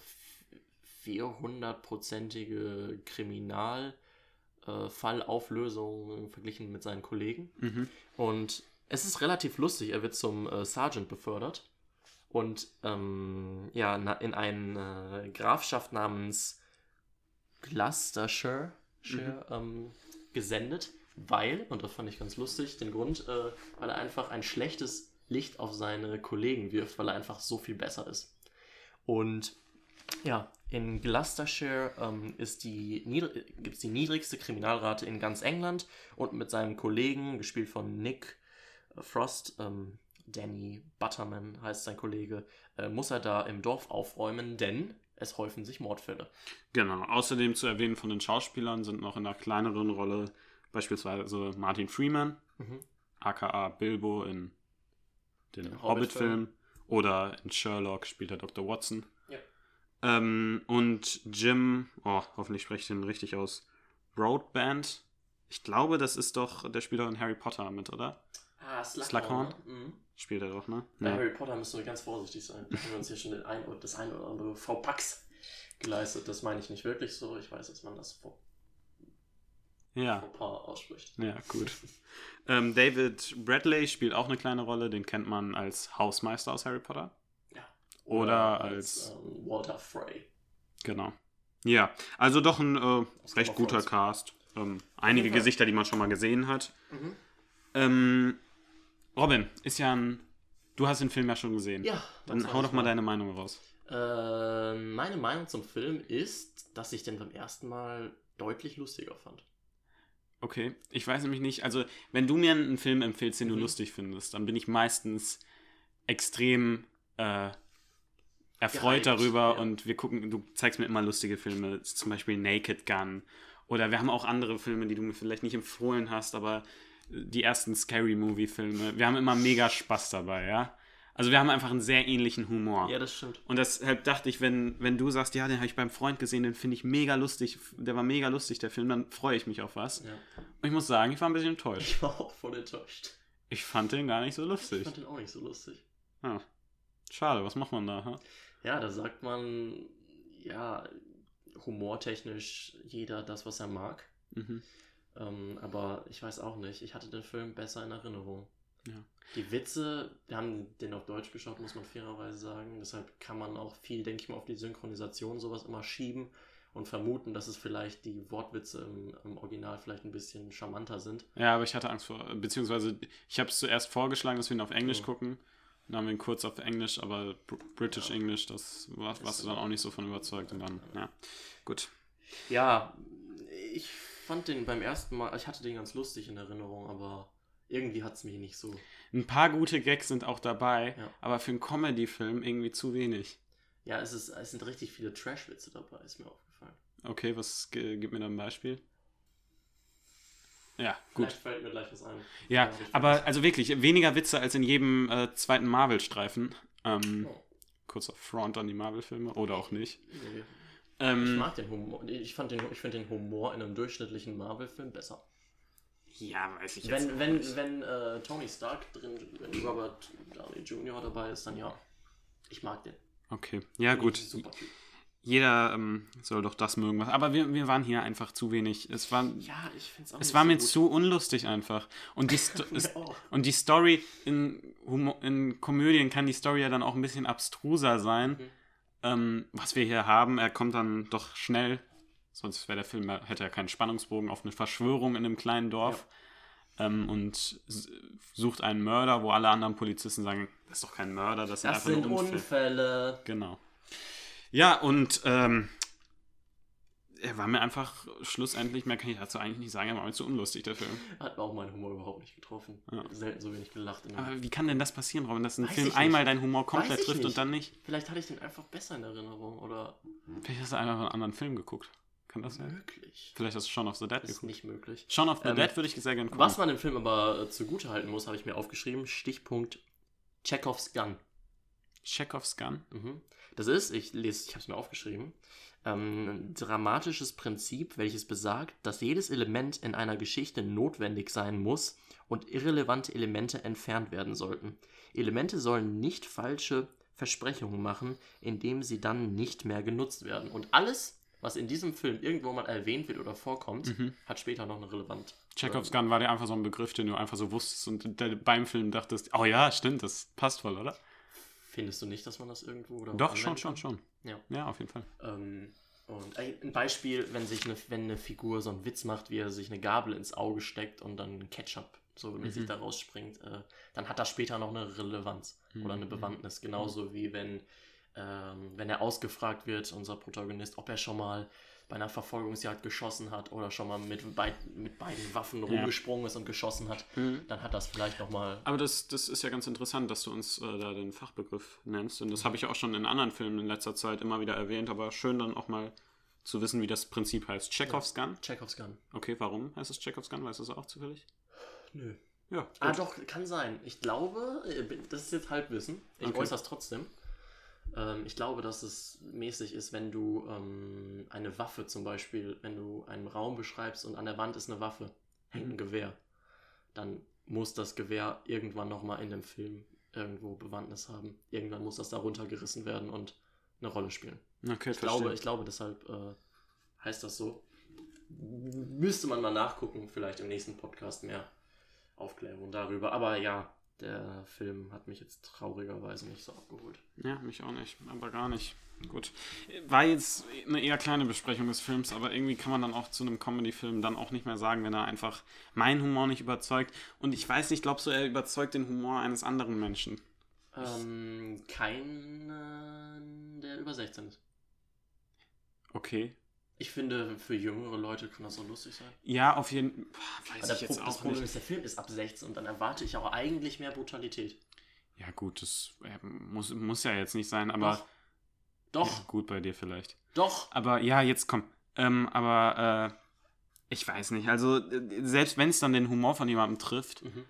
400-prozentige Kriminalfallauflösung verglichen mit seinen Kollegen. Mhm. Und es ist relativ lustig. Er wird zum äh, Sergeant befördert und ähm, ja, in eine äh, Grafschaft namens Gloucestershire Shire, ähm, gesendet, weil, und das fand ich ganz lustig, den Grund, äh, weil er einfach ein schlechtes Licht auf seine Kollegen wirft, weil er einfach so viel besser ist. Und ja, in Gloucestershire ähm, ist die gibt es die niedrigste Kriminalrate in ganz England und mit seinem Kollegen, gespielt von Nick Frost, ähm, Danny Butterman heißt sein Kollege, äh, muss er da im Dorf aufräumen, denn es häufen sich Mordfälle. Genau. Außerdem zu erwähnen von den Schauspielern sind noch in einer kleineren Rolle beispielsweise Martin Freeman, Mhm. aka Bilbo in den Hobbit-Film oder in Sherlock spielt er Dr. Watson. Ja. Ähm, und Jim, oh, hoffentlich spreche ich den richtig aus, Broadband. Ich glaube, das ist doch, der spielt doch in Harry Potter mit, oder? Ah, Slughorn? Mhm. Spielt er doch, ne? Bei Ja. Harry Potter müssen wir ganz vorsichtig sein. Haben wir uns hier schon ein, das ein oder andere V-Pax geleistet. Das meine ich nicht wirklich so. Ich weiß, dass man das vor ja. paar ausspricht. Ja, gut. ähm, David Bradley spielt auch eine kleine Rolle, den kennt man als Hausmeister aus Harry Potter. Ja. Oder als- ähm, Walter Frey. Genau. Ja, also doch ein äh, recht guter. Cast. Ähm, einige. Gesichter, die man schon mal gesehen hat. Mhm. Robin, ist ja ein. Du hast den Film ja schon gesehen. Ja, Dann hau doch mal deine Meinung raus. Äh, meine Meinung zum Film ist, dass ich den beim ersten Mal deutlich lustiger fand. Okay, ich weiß nämlich nicht, also wenn du mir einen Film empfehlst, den du Mhm. lustig findest, dann bin ich meistens extrem äh, erfreut Gehypt, darüber ja. und wir gucken, du zeigst mir immer lustige Filme, zum Beispiel Naked Gun oder wir haben auch andere Filme, die du mir vielleicht nicht empfohlen hast, aber die ersten Scary Movie Filme, wir haben immer mega Spaß dabei, ja. Also wir haben einfach einen sehr ähnlichen Humor. Ja, das stimmt. Und deshalb dachte ich, wenn, wenn du sagst, ja, den habe ich beim Freund gesehen, den finde ich mega lustig, der war mega lustig, der Film, dann freue ich mich auf was. Ja. Und ich muss sagen, ich war ein bisschen enttäuscht. Ich war auch voll enttäuscht. Ich fand den gar nicht so Ich lustig. fand den auch nicht so lustig. Ah, schade, was macht man da? Ha? Ja, da sagt man, ja, humortechnisch jeder das, was er mag. Mhm. Ähm, aber ich weiß auch nicht. Ich hatte den Film besser in Erinnerung. Ja. Die Witze, wir haben den auf Deutsch geschaut, muss man fairerweise sagen. Deshalb kann man auch viel, denke ich mal, auf die Synchronisation sowas immer schieben und vermuten, dass es vielleicht die Wortwitze im, im Original vielleicht ein bisschen charmanter sind. Ja, aber ich hatte Angst vor, beziehungsweise ich habe es zuerst vorgeschlagen, dass wir ihn auf Englisch Mhm. gucken. Dann haben wir ihn kurz auf Englisch, aber Br British Ja. English, das war, warst du dann auch nicht so von überzeugt. Und dann, ja, gut. Ja, ich fand den beim ersten Mal, ich hatte den ganz lustig in Erinnerung, aber irgendwie hat es mich nicht so. Ein paar gute Gags sind auch dabei, Ja. aber für einen Comedy-Film irgendwie zu wenig. Ja, es, ist, es sind richtig viele Trash-Witze dabei, ist mir aufgefallen. Okay, was gib mir da ein Beispiel? Ja, gut. Vielleicht fällt mir gleich was ein. Ja, aber also wirklich, weniger Witze als in jedem äh, zweiten Marvel-Streifen. Ähm, Oh, Kurzer Front an die Marvel-Filme oder auch nicht. nee. Ich Ähm, mag den Humor. Ich, fand den, ich finde den Humor in einem durchschnittlichen Marvel-Film besser. ja, weiß ich Wenn, wenn, wenn äh, Tony Stark drin, wenn Robert Downey Jr. dabei ist, dann ja. Ich mag den. Okay, ja gut. Super. Jeder ähm, soll doch das mögen. Was, aber wir, wir waren hier einfach zu wenig. Es war, Ja, ich finde es auch es nicht war so mir gut. zu unlustig einfach. Und die, Sto auch. und die Story in, Humor, in Komödien kann die Story ja dann auch ein bisschen abstruser sein. Mhm. Ähm, was wir hier haben, er kommt dann doch schnell, sonst wäre der Film, hätte er keinen Spannungsbogen, auf eine Verschwörung in einem kleinen Dorf ähm, und sucht einen Mörder, wo alle anderen Polizisten sagen, das ist doch kein Mörder, das, Das sind sind einfach nur Unfälle. Unfälle. Genau. Ja, und ähm, er war mir einfach schlussendlich, mehr kann ich dazu eigentlich nicht sagen, er war mir zu unlustig, der Film. Hat mir auch meinen Humor überhaupt nicht getroffen. Ja. Selten so wenig gelacht. Aber wie kann denn das passieren, Robin, dass ein Weiß Film einmal deinen Humor komplett trifft nicht. und dann nicht? Vielleicht hatte ich den einfach besser in Erinnerung oder Vielleicht hast du einfach einen anderen Film geguckt. Kann das sein? möglich. Vielleicht hast du Shaun of the Dead ist geguckt. nicht möglich. Shaun of the Ähm, Dead würde ich sehr gerne gucken. Was man dem Film aber äh, zugute halten muss, habe ich mir aufgeschrieben. Stichpunkt Chekhovs Gun. Chekhovs Gun. Mhm. Das ist, ich lese, ich habe es mir aufgeschrieben, ähm, ein dramatisches Prinzip, welches besagt, dass jedes Element in einer Geschichte notwendig sein muss und irrelevante Elemente entfernt werden sollten. Elemente sollen nicht falsche Versprechungen machen, indem sie dann nicht mehr genutzt werden. Und alles, was in diesem Film irgendwo mal erwähnt wird oder vorkommt, Mhm. hat später noch eine Relevanz. Chekhovs Gun war dir einfach so ein Begriff, den du einfach so wusstest und beim Film dachtest, oh ja, stimmt, das passt voll, oder? Findest du nicht, dass man das irgendwo oder Doch, schon, schon, schon. Ja. Ja, auf jeden Fall. Ähm, und ein Beispiel, wenn sich eine, wenn eine Figur so einen Witz macht, wie er sich eine Gabel ins Auge steckt und dann Ketchup so mäßig Mhm. da rausspringt, äh, dann hat das später noch eine Relevanz oder eine Mhm. Bewandtnis. Genauso wie wenn, ähm, wenn er ausgefragt wird, unser Protagonist, ob er schon mal bei einer Verfolgungsjagd geschossen hat oder schon mal mit, beid, mit beiden Waffen rumgesprungen ist und geschossen hat, Mhm. dann hat das vielleicht nochmal. Aber das, das ist ja ganz interessant, dass du uns äh, da den Fachbegriff nennst. Und das habe ich auch schon in anderen Filmen in letzter Zeit immer wieder erwähnt, aber schön dann auch mal zu wissen, wie das Prinzip heißt. Chekhovs Gun. Chekhovs Gun. Okay, warum heißt es Chekhovs Gun? Weißt du das auch zufällig? Nö. Ja. Ah, gut. doch, kann sein. Ich glaube, äh, das ist jetzt Halbwissen. Ich Okay. äußere es trotzdem. Ähm, ich glaube, dass es mäßig ist, wenn du ähm, eine Waffe zum Beispiel, wenn du einen Raum beschreibst und an der Wand ist eine Waffe, hängt ein Mhm. Gewehr, dann muss das Gewehr irgendwann nochmal in dem Film irgendwo Bewandtnis haben. Irgendwann muss das da runtergerissen werden und eine Rolle spielen. Okay, Ich glaube, ich glaube, deshalb äh, heißt das so. Müsste man mal nachgucken, vielleicht im nächsten Podcast mehr Aufklärung darüber. Aber ja, der Film hat mich jetzt traurigerweise nicht so abgeholt. Ja, mich auch nicht, aber gar nicht. Gut. War jetzt eine eher kleine Besprechung des Films, aber irgendwie kann man dann auch zu einem Comedy-Film dann auch nicht mehr sagen, wenn er einfach meinen Humor nicht überzeugt. Und ich weiß nicht, glaubst du, er überzeugt den Humor eines anderen Menschen? Ähm, kein, der über 16 ist. Okay. Ich finde, für jüngere Leute kann das auch lustig sein. Ja, auf jeden Fall. Weiß das, ich jetzt Pro- das auch Problem nicht. ist, der Film ist ab 16 und dann erwarte ich auch eigentlich mehr Brutalität. Ja, gut, das äh, muss, muss ja jetzt nicht sein, aber. Doch, Ja, doch, gut bei dir vielleicht. doch. Aber ja, jetzt komm. Ähm, aber äh, ich weiß nicht. Also, äh, selbst wenn es dann den Humor von jemandem trifft, Mhm.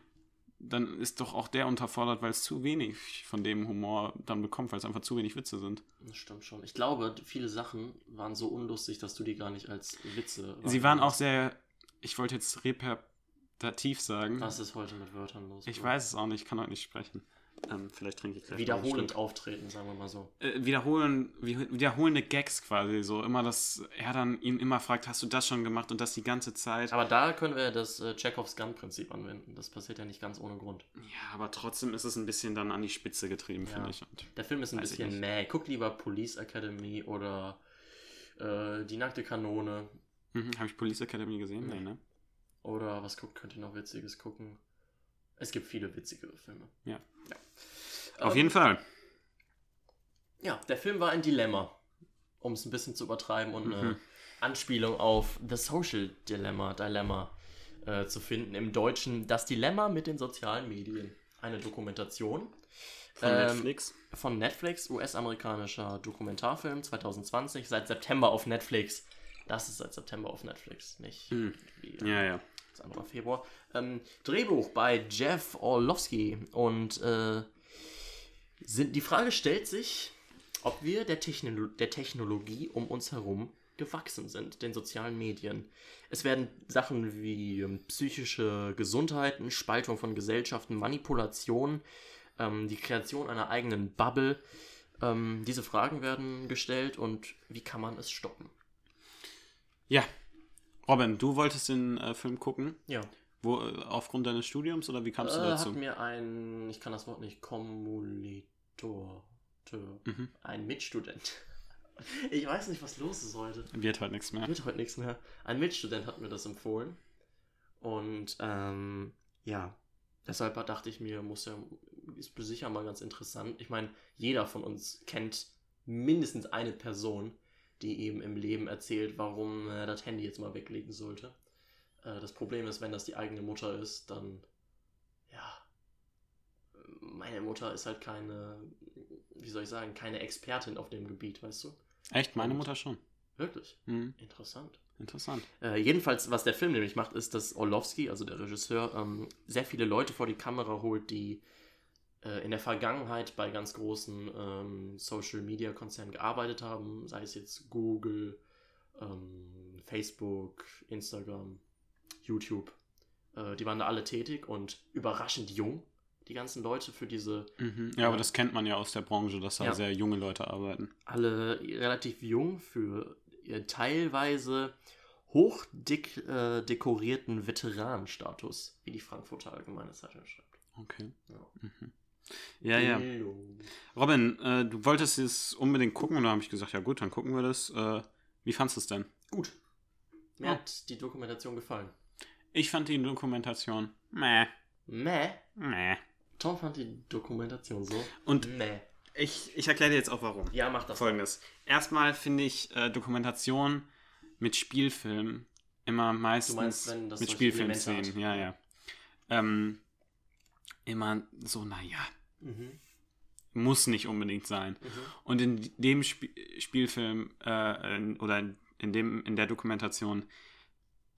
Dann ist doch auch der unterfordert, weil es zu wenig von dem Humor dann bekommt, weil es einfach zu wenig Witze sind. Das stimmt schon. Ich glaube, viele Sachen waren so unlustig, dass du die gar nicht als Witze. Sie waren auch sehr, ich wollte jetzt repetitiv sagen. Was ist heute mit Wörtern los? Ich weiß es auch nicht, ich kann heute nicht sprechen. Ähm, vielleicht trinke ich gleich. Wiederholend auftreten, sagen wir mal so. Äh, wiederholen, wie- wiederholende Gags quasi so. Immer, dass er dann ihn immer fragt, hast du das schon gemacht und das die ganze Zeit. Aber da können wir das äh, Chekhovs Gun-Prinzip anwenden. Das passiert ja nicht ganz ohne Grund. Ja, aber trotzdem ist es ein bisschen dann an die Spitze getrieben, Ja. finde ich. Und Der Film ist ein bisschen mäh. Guck lieber Police Academy oder äh, Die nackte Kanone. mhm, habe ich Police Academy gesehen? Nee. Nee, ne? Oder was guckt, könnt ihr noch Witziges gucken? Es gibt viele witzigere Filme. Ja. Ja. Auf Ähm, jeden Fall. Ja, der Film war ein Dilemma, um es ein bisschen zu übertreiben und eine Mhm. Anspielung auf The Social Dilemma, Dilemma äh, zu finden. Im Deutschen Das Dilemma mit den sozialen Medien. Eine Dokumentation Von ähm, Netflix. von Netflix, US-amerikanischer Dokumentarfilm 2020, seit September auf Netflix. Das ist seit September auf Netflix, nicht Mhm. wie Ja, ja. Das andere war Februar. Ähm, Drehbuch bei Jeff Orlowski. Und äh, sind, die Frage stellt sich, ob wir der, Technolo der Technologie um uns herum gewachsen sind, den sozialen Medien. Es werden Sachen wie ähm, psychische Gesundheiten, Spaltung von Gesellschaften, Manipulation, ähm, die Kreation einer eigenen Bubble. Ähm, diese Fragen werden gestellt und wie kann man es stoppen? Ja. Robin, du wolltest den äh, Film gucken. Ja. Wo, äh, aufgrund deines Studiums oder wie kamst du Äh, dazu? hat mir ein, ich kann das Wort nicht, Kommulator, Mhm. ein Mitstudent. Ich weiß nicht, was los ist heute. Wird halt nichts mehr. Wird heute nichts mehr. Ein Mitstudent hat mir das empfohlen. Und ähm, ja, deshalb dachte ich mir, muss ja, ist sicher mal ganz interessant. Ich meine, jeder von uns kennt mindestens eine Person, die eben im Leben erzählt, warum er das Handy jetzt mal weglegen sollte. Äh, das Problem ist, wenn das die eigene Mutter ist, dann ja, meine Mutter ist halt keine, wie soll ich sagen, keine Expertin auf dem Gebiet, weißt du? Echt? Meine Mutter schon. Wirklich Mhm. interessant. Interessant. Äh, jedenfalls, was der Film nämlich macht, ist, dass Orlowski, also der Regisseur, ähm, sehr viele Leute vor die Kamera holt, die äh, in der Vergangenheit bei ganz großen ähm, Social-Media-Konzernen gearbeitet haben, sei es jetzt Google, ähm, Facebook, Instagram, YouTube. Äh, die waren da alle tätig und überraschend jung, die ganzen Leute für diese Mhm. Ja, Ja. aber das kennt man ja aus der Branche, dass da Ja. sehr junge Leute arbeiten. alle relativ jung für teilweise hochdeck äh, dekorierten Veteranenstatus, wie die Frankfurter Allgemeine Zeitung schreibt. Okay. Ja. Mhm. Ja, ja. Robin, äh, du wolltest es unbedingt gucken und da habe ich gesagt, ja gut, dann gucken wir das. Äh, wie fandest du es denn? Gut. Mir Ja. hat die Dokumentation gefallen. Ich fand die Dokumentation meh, Meh. meh. Tom fand die Dokumentation so. Und Meh. ich, ich erkläre dir jetzt auch warum. Ja, mach das. Folgendes. Erstmal finde ich äh, Dokumentation mit Spielfilmen immer meistens meinst, wenn das mit Spielfilmszenen, ja, ja. Ähm, immer so, naja, Mhm. muss nicht unbedingt sein. Mhm. Und in dem Sp Spielfilm äh, in, oder in, dem, in der Dokumentation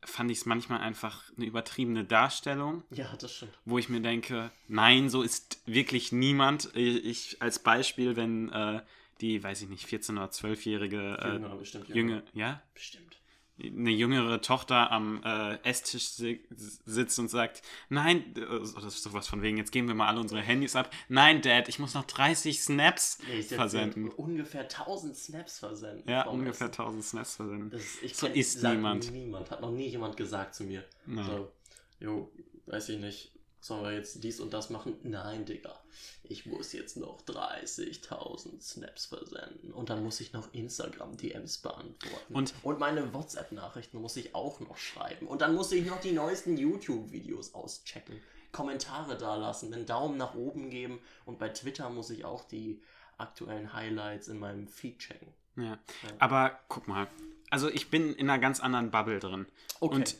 fand ich es manchmal einfach eine übertriebene Darstellung, Ja, das stimmt. wo ich mir denke, nein, so ist wirklich niemand. Ich, als Beispiel, wenn äh, die, weiß ich nicht, 14- oder 12-jährige äh, Jünger, bestimmt. Junge, ja, Bestimmt. Eine jüngere Tochter am äh, Esstisch si sitzt und sagt, nein, äh, das ist sowas von wegen, jetzt geben wir mal alle unsere Handys ab. Nein, Dad, ich muss noch 30 Snaps Nee, versenden. ungefähr 1000 Snaps versenden. Ja, ungefähr Essen. 1000 Snaps versenden. Das, ich So kenn- ist niemand. Niemand. Hat noch nie jemand gesagt zu mir. Nein. So, jo, weiß ich nicht. Sollen wir jetzt dies und das machen? Nein, Digga. Ich muss jetzt noch 30.000 Snaps versenden. Und dann muss ich noch Instagram-DMs beantworten. Und- und meine WhatsApp-Nachrichten muss ich auch noch schreiben. Und dann muss ich noch die neuesten YouTube-Videos auschecken. Kommentare dalassen, einen Daumen nach oben geben. Und bei Twitter muss ich auch die aktuellen Highlights in meinem Feed checken. Ja. Ja. Aber guck mal, also ich bin in einer ganz anderen Bubble drin. Okay. Und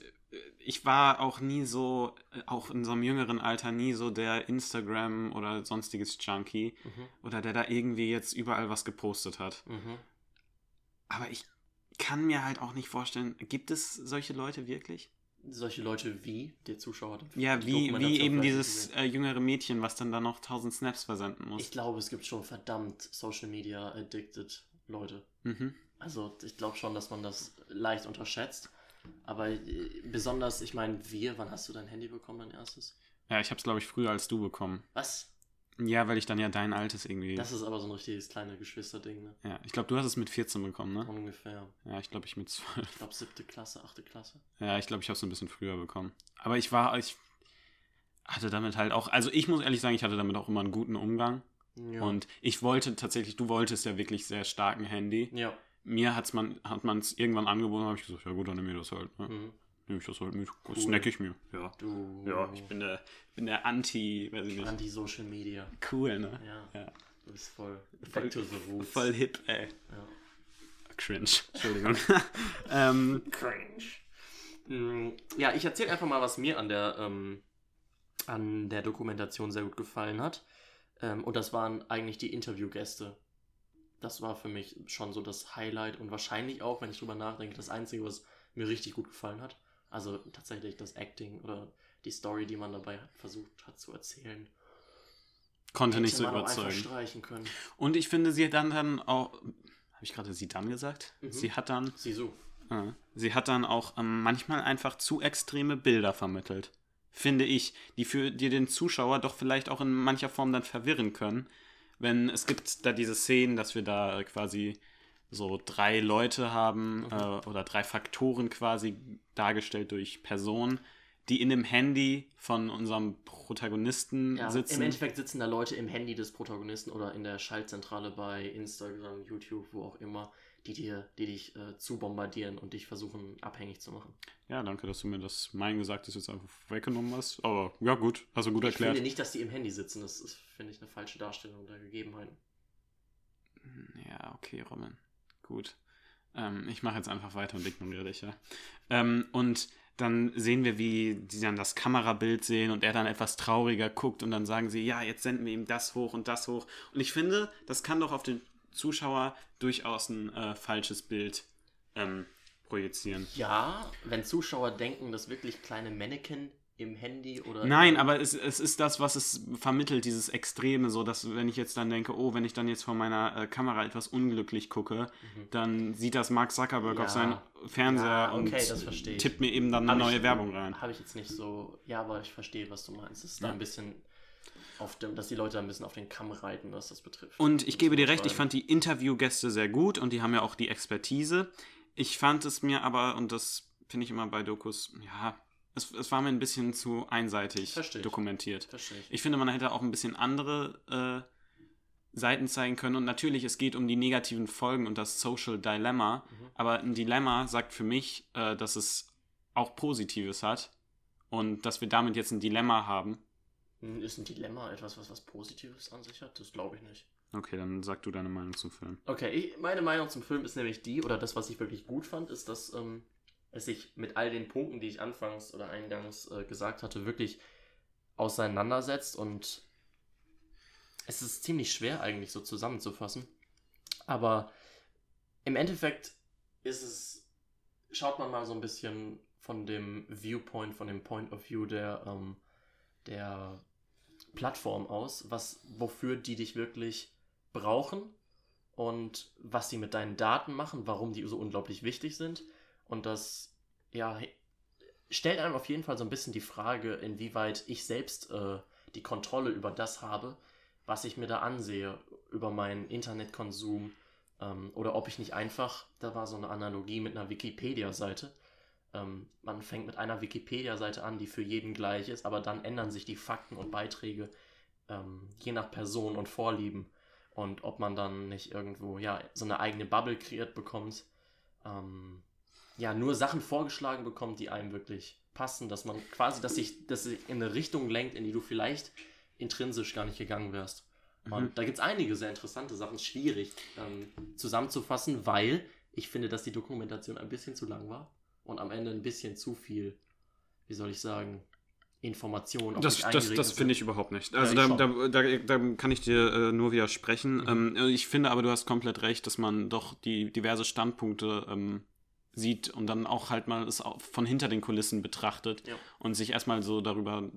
ich war auch nie so, äh, auch in so einem jüngeren Alter, nie so der Instagram oder sonstiges Junkie Mhm. oder der da irgendwie jetzt überall was gepostet hat. Mhm. Aber ich kann mir halt auch nicht vorstellen, gibt es solche Leute wirklich? Solche Leute wie der Zuschauer. Ja, wie, wie eben dieses äh, jüngere Mädchen, was dann da noch 1000 Snaps versenden muss. Ich glaube, es gibt schon verdammt Social Media addicted Leute. Mhm. Also ich glaube schon, dass man das leicht unterschätzt. Aber äh, besonders, ich meine, wir, wann hast du dein Handy bekommen, dein erstes? Ja, ich habe es, glaube ich, früher als du bekommen. Was? Ja, weil ich dann ja dein altes irgendwie. Das ist aber so ein richtiges kleine Geschwisterding, ne? ja, ich glaube, du hast es mit 14 bekommen, ne? Ungefähr. Ja, ich glaube, ich mit 12. Ich glaube siebte Klasse, achte Klasse. Ja, ich glaube, ich habe es ein bisschen früher bekommen. Aber ich war, ich hatte damit halt auch, also ich muss ehrlich sagen, ich hatte damit auch immer einen guten Umgang. Ja. Und ich wollte tatsächlich, du wolltest ja wirklich sehr stark ein Handy. ja. Mir hat's man, hat man es irgendwann angeboten, habe ich gesagt, ja gut, dann nehme ich das halt. Ne? Mhm. Nehme ich das halt mit. Cool. Das snack ich mir. Ja. Du. Ja, ich bin der, bin der Anti, weiß ich nicht. Anti-Social Media. Cool, ne? Ja. Ja. Du bist voll. Voll-. Voll hip, ey. Ja. Cringe. Entschuldigung. ähm, Cringe. Mm, Ja, ich erzähle einfach mal, was mir an der, ähm, an der Dokumentation sehr gut gefallen hat. Ähm, und das waren eigentlich die Interviewgäste. Das war für mich schon so das Highlight und wahrscheinlich auch, wenn ich drüber nachdenke, das Einzige, was mir richtig gut gefallen hat. Also tatsächlich das Acting oder die Story, die man dabei versucht hat zu erzählen. konnte nicht so überzeugen. streichen können. Und ich finde, sie hat dann, dann auch. Habe ich gerade sie dann gesagt? Mhm. Sie hat dann. Sisu. Ja. Sie hat dann auch ähm, manchmal einfach zu extreme Bilder vermittelt. Finde ich, die für die den Zuschauer doch vielleicht auch in mancher Form dann verwirren können. Wenn es gibt da diese Szenen, dass wir da quasi so drei Leute haben Mhm. äh, oder drei Faktoren quasi dargestellt durch Personen, die in dem Handy von unserem Protagonisten Ja, sitzen. Im Endeffekt sitzen da Leute im Handy des Protagonisten oder in der Schaltzentrale bei Instagram, YouTube, wo auch immer, die, dir, die dich äh, zu bombardieren und dich versuchen abhängig zu machen. Ja, danke, dass du mir das mein Gesagtes jetzt einfach weggenommen hast. Aber ja, gut, hast du gut Ich erklärt. finde nicht, dass die im Handy sitzen. Das ist, finde ich, eine falsche Darstellung der Gegebenheiten. Ja, okay, Robin. Gut. Ähm, ich mache jetzt einfach weiter und ignoriere dich, ja. Ähm, und dann sehen wir, wie sie dann das Kamerabild sehen und er dann etwas trauriger guckt und dann sagen sie, ja, jetzt senden wir ihm das hoch und das hoch. Und ich finde, das kann doch auf den Zuschauer durchaus ein äh, falsches Bild ähm, projizieren. Ja, wenn Zuschauer denken, dass wirklich kleine Mannequin im Handy oder. Nein, aber es, es ist das, was es vermittelt, dieses Extreme, so dass wenn ich jetzt dann denke, oh, wenn ich dann jetzt vor meiner äh, Kamera etwas unglücklich gucke, Mhm. dann sieht das Mark Zuckerberg Ja. auf seinen Fernseher Ja, und okay, ich. tippt mir eben dann eine neue ich- Werbung rein. Habe ich jetzt nicht so. Ja, aber ich verstehe, was du meinst. Es ist da Ja. ein bisschen. Dem, dass die Leute ein bisschen auf den Kamm reiten, was das betrifft. Und ich gebe dir recht, ich fand die Interviewgäste sehr gut und die haben ja auch die Expertise. Ich fand es mir aber, und das finde ich immer bei Dokus, ja, es, es war mir ein bisschen zu einseitig Verstehe dokumentiert. Verstehe ich. Ich finde, man hätte auch ein bisschen andere äh, Seiten zeigen können. Und natürlich, es geht um die negativen Folgen und das Social Dilemma. Mhm. Aber ein Dilemma sagt für mich, äh, dass es auch Positives hat. Und dass wir damit jetzt ein Dilemma haben. Hm, Ist ein Dilemma etwas, was was Positives an sich hat? Das glaube ich nicht. Okay, dann sag du deine Meinung zum Film. Okay, ich, meine Meinung zum Film ist nämlich die, oder das, was ich wirklich gut fand, ist, dass ähm, es sich mit all den Punkten, die ich anfangs oder eingangs äh, gesagt hatte, wirklich auseinandersetzt und es ist ziemlich schwer eigentlich so zusammenzufassen. Aber im Endeffekt ist es, schaut man mal so ein bisschen von dem Viewpoint, von dem Point of View der, ähm, der Plattform aus, was, wofür die dich wirklich brauchen und was sie mit deinen Daten machen, warum die so unglaublich wichtig sind. Und das, ja, stellt einem auf jeden Fall so ein bisschen die Frage, inwieweit ich selbst äh, die Kontrolle über das habe, was ich mir da ansehe, über meinen Internetkonsum ähm, oder ob ich nicht einfach, da war so eine Analogie mit einer Wikipedia-Seite, ähm, man fängt mit einer Wikipedia-Seite an, die für jeden gleich ist, aber dann ändern sich die Fakten und Beiträge ähm, je nach Person und Vorlieben und ob man dann nicht irgendwo ja so eine eigene Bubble kreiert bekommt, ähm, ja nur Sachen vorgeschlagen bekommt, die einem wirklich passen, dass man quasi, dass sich, sich in eine Richtung lenkt, in die du vielleicht intrinsisch gar nicht gegangen wärst. Mhm. Und da gibt es einige sehr interessante Sachen, schwierig ähm, zusammenzufassen, weil ich finde, dass die Dokumentation ein bisschen zu lang war und am Ende ein bisschen zu viel, wie soll ich sagen, Informationen. Das, das, das finde ich überhaupt nicht. Also ja, da, da, da, da, kann ich dir äh, nur widersprechen. Mhm. Ähm, ich finde aber, du hast komplett recht, dass man doch die diverse Standpunkte ähm, sieht und dann auch halt mal es von hinter den Kulissen betrachtet ja. und sich erstmal so darüber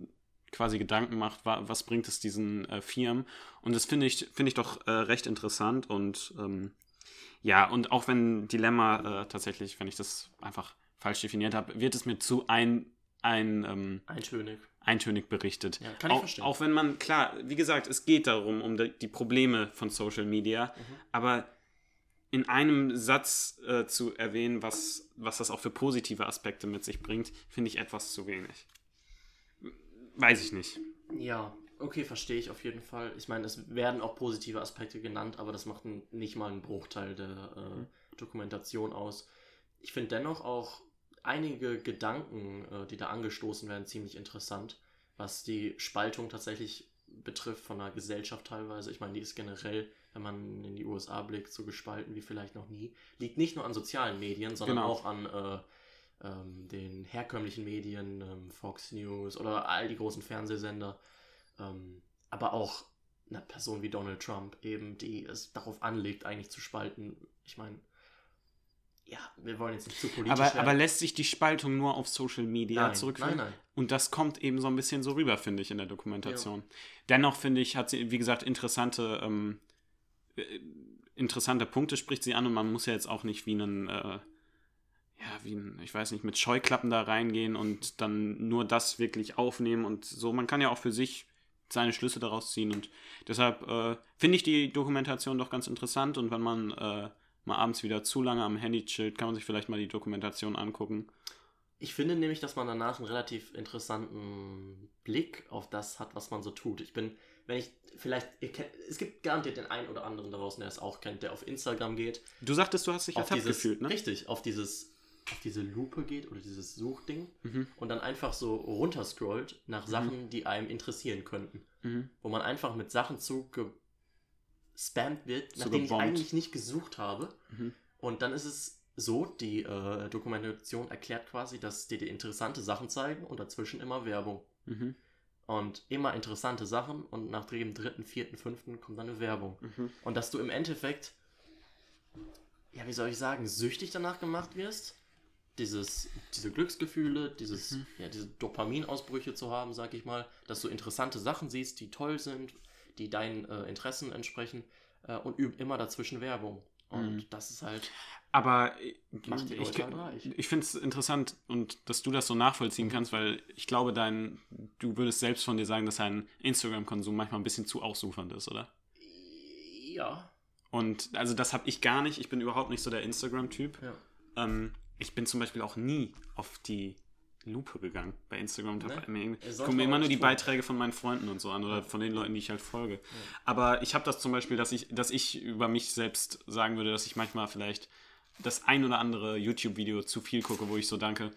quasi Gedanken macht, was bringt es diesen äh, Firmen. Und das finde ich, finde ich doch äh, recht interessant und ähm, ja, und auch wenn Dilemma äh, tatsächlich, wenn ich das einfach falsch definiert habe, wird es mir zu ein, ein ähm, eintönig. eintönig berichtet. Ja, kann ich auch, verstehen. Auch wenn man, klar, wie gesagt, es geht darum, um die, die Probleme von Social Media, mhm. aber in einem Satz äh, zu erwähnen, was, was das auch für positive Aspekte mit sich bringt, finde ich etwas zu wenig. Weiß ich nicht. Ja, okay, verstehe ich auf jeden Fall. Ich meine, es werden auch positive Aspekte genannt, aber das macht nicht mal einen Bruchteil der äh, mhm. Dokumentation aus. Ich finde dennoch auch einige Gedanken, äh, die da angestoßen werden, ziemlich interessant, was die Spaltung tatsächlich betrifft von der Gesellschaft teilweise. Ich meine, die ist generell, wenn man in die USA blickt, so gespalten wie vielleicht noch nie. Liegt nicht nur an sozialen Medien, sondern genau. auch an äh, ähm, den herkömmlichen Medien, ähm, Fox News oder all die großen Fernsehsender. Ähm, aber auch eine Person wie Donald Trump eben, die es darauf anlegt, eigentlich zu spalten. Ich meine, ja, wir wollen jetzt nicht zu politisch aber, werden. Aber lässt sich die Spaltung nur auf Social Media nein, zurückführen? Nein, nein. Und das kommt eben so ein bisschen so rüber, finde ich, in der Dokumentation. Ja. Dennoch finde ich, hat sie, wie gesagt, interessante, ähm, äh, interessante Punkte spricht sie an und man muss ja jetzt auch nicht wie einen, äh, ja, wie ein, ich weiß nicht, mit Scheuklappen da reingehen und dann nur das wirklich aufnehmen und so. Man kann ja auch für sich seine Schlüsse daraus ziehen und deshalb äh, finde ich die Dokumentation doch ganz interessant und wenn man äh, mal abends wieder zu lange am Handy chillt, kann man sich vielleicht mal die Dokumentation angucken. Ich finde nämlich, dass man danach einen relativ interessanten Blick auf das hat, was man so tut. Ich bin, wenn ich vielleicht, kennt, es gibt garantiert den einen oder anderen da draußen, der es auch kennt, der auf Instagram geht. Du sagtest, du hast dich ertappt gefühlt, ne? Richtig, auf dieses auf diese Lupe geht oder dieses Suchding mhm. und dann einfach so runterscrollt nach mhm. Sachen, die einem interessieren könnten. Mhm. Wo man einfach mit Sachen zu gespammt wird, nach denen ich eigentlich nicht gesucht habe. Mhm. Und dann ist es so, die äh, Dokumentation erklärt quasi, dass die dir interessante Sachen zeigen und dazwischen immer Werbung. Mhm. Und immer interessante Sachen und nach dem dritten, vierten, fünften kommt dann eine Werbung. Mhm. Und dass du im Endeffekt, ja, wie soll ich sagen, süchtig danach gemacht wirst, dieses, diese Glücksgefühle, dieses, mhm. ja, diese Dopaminausbrüche zu haben, sag ich mal, dass du interessante Sachen siehst, die toll sind, die deinen äh, Interessen entsprechen äh, und immer dazwischen Werbung. Und mhm. das ist halt. Aber macht die ich, ich, ich finde es interessant und dass du das so nachvollziehen mhm. kannst, weil ich glaube, dein, du würdest selbst von dir sagen, dass dein Instagram-Konsum manchmal ein bisschen zu ausufernd ist, oder? Ja. Und also das habe ich gar nicht. Ich bin überhaupt nicht so der Instagram-Typ. Ja. Ähm, ich bin zum Beispiel auch nie auf die Lupe gegangen bei Instagram und habe nee, gucke mir immer nur die tun. Beiträge von meinen Freunden und so an oder von den Leuten, die ich halt folge. Ja. Aber ich habe das zum Beispiel, dass ich, dass ich über mich selbst sagen würde, dass ich manchmal vielleicht das ein oder andere YouTube-Video zu viel gucke, wo ich so danke,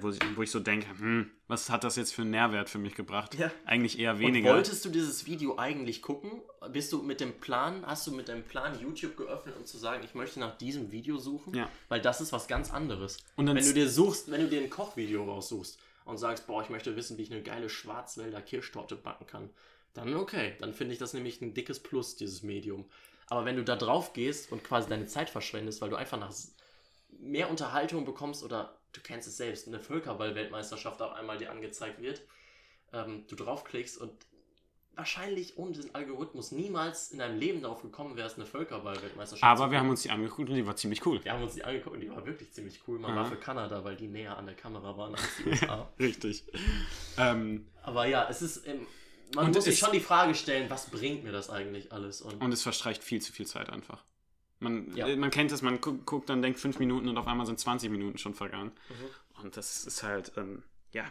wo, ich, wo ich so denke, hm, was hat das jetzt für einen Nährwert für mich gebracht? Ja. Eigentlich eher Und weniger. wolltest du dieses Video eigentlich gucken? Bist du mit dem Plan, hast du mit deinem Plan YouTube geöffnet, um zu sagen, ich möchte nach diesem Video suchen? Ja. Weil das ist was ganz anderes. Und wenn du dir suchst, wenn du dir ein Kochvideo raussuchst und sagst, boah, ich möchte wissen, wie ich eine geile Schwarzwälder Kirschtorte backen kann, dann okay, dann finde ich das nämlich ein dickes Plus, dieses Medium. Aber wenn du da drauf gehst und quasi deine Zeit verschwendest, weil du einfach nach mehr Unterhaltung bekommst oder du kennst es selbst, eine Völkerball-Weltmeisterschaft auf einmal dir angezeigt wird, ähm, du draufklickst und wahrscheinlich ohne diesen Algorithmus niemals in deinem Leben darauf gekommen wärst, eine Völkerball-Weltmeisterschaft Aber wir haben uns die angeguckt und die war ziemlich cool. Wir haben uns die angeguckt und die war wirklich ziemlich cool. Man Mhm. war für Kanada, weil die näher an der Kamera waren als die USA. Richtig. Ähm, Aber ja, es ist. Ähm, man muss sich schon die Frage stellen, was bringt mir das eigentlich alles? Und, und es verstreicht viel zu viel Zeit einfach. Man, Ja. äh, man kennt es, man gu guckt dann, denkt fünf Minuten und auf einmal sind 20 Minuten schon vergangen. Mhm. Und das ist halt, ähm, ja.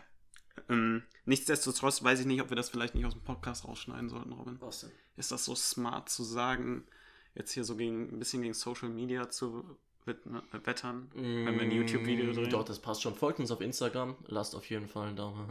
Ähm, nichtsdestotrotz weiß ich nicht, ob wir das vielleicht nicht aus dem Podcast rausschneiden sollten, Robin. was denn? Ist das so smart zu sagen, jetzt hier so gegen, ein bisschen gegen Social Media zu wett- wettern, wenn wir ein YouTube-Video drehen? Mm, Doch, das passt schon. Folgt uns auf Instagram. Lasst auf jeden Fall einen Daumen.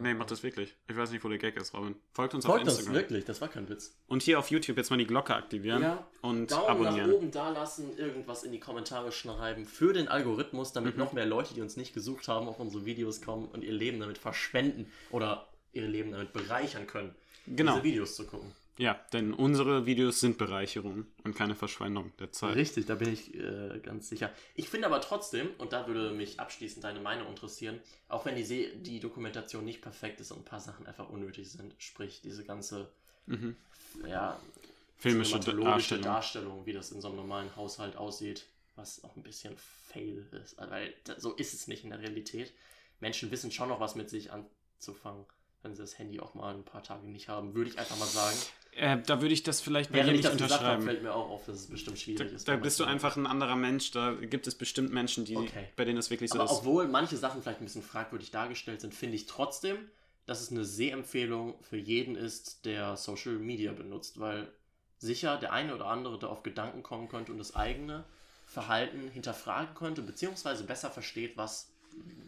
Nee, macht das wirklich. Ich weiß nicht, wo der Gag ist, Robin. Folgt uns Folgt auf uns Instagram. wirklich, das war kein Witz. Und hier auf YouTube jetzt mal die Glocke aktivieren Ja. und Daumen nach abonnieren. oben da lassen, irgendwas in die Kommentare schreiben für den Algorithmus, damit Mhm. noch mehr Leute, die uns nicht gesucht haben, auf unsere Videos kommen und ihr Leben damit verschwenden oder ihr Leben damit bereichern können, Genau. diese Videos zu gucken. Ja, denn unsere Videos sind Bereicherung und keine Verschwendung der Zeit. Richtig, da bin ich äh, ganz sicher. Ich finde aber trotzdem, und da würde mich abschließend deine Meinung interessieren, auch wenn die, Se die Dokumentation nicht perfekt ist und ein paar Sachen einfach unnötig sind, sprich diese ganze Mhm. ja, Filmische Darstellung. Darstellung, wie das in so einem normalen Haushalt aussieht, was auch ein bisschen fail ist, Also, weil so ist es nicht in der Realität. Menschen wissen schon noch was mit sich anzufangen, wenn sie das Handy auch mal ein paar Tage nicht haben, würde ich einfach mal sagen. Äh, da würde ich das vielleicht bei dir nicht das gesagt habe, unterschreiben. fällt mir auch auf, dass es bestimmt Da, schwierig ist. da bist du einfach ein anderer Mensch. Da gibt es bestimmt Menschen, die, Okay. bei denen es wirklich so Aber ist. obwohl manche Sachen vielleicht ein bisschen fragwürdig dargestellt sind, finde ich trotzdem, dass es eine Sehempfehlung für jeden ist, der Social Media benutzt, weil sicher der eine oder andere da auf Gedanken kommen könnte und das eigene Verhalten hinterfragen könnte, beziehungsweise besser versteht, was,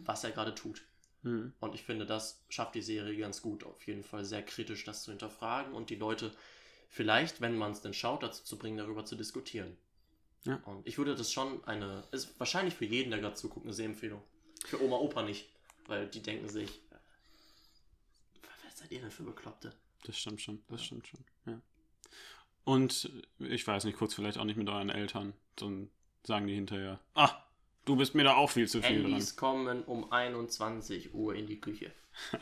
was er gerade tut. Mhm. Und ich finde, das schafft die Serie ganz gut, auf jeden Fall sehr kritisch das zu hinterfragen und die Leute vielleicht, wenn man es denn schaut, dazu zu bringen, darüber zu diskutieren. Ja. Und ich würde das schon eine, ist wahrscheinlich für jeden, der gerade zuguckt, eine Sehempfehlung. Für Oma, Opa nicht, weil die denken sich, was seid ihr denn für Bekloppte? Das stimmt schon. Das stimmt schon. Ja. Und ich weiß nicht, kurz vielleicht auch nicht mit euren Eltern. Dann sagen die hinterher, ah, du bist mir da auch viel zu viel dran. Handys kommen um 21 Uhr in die Küche.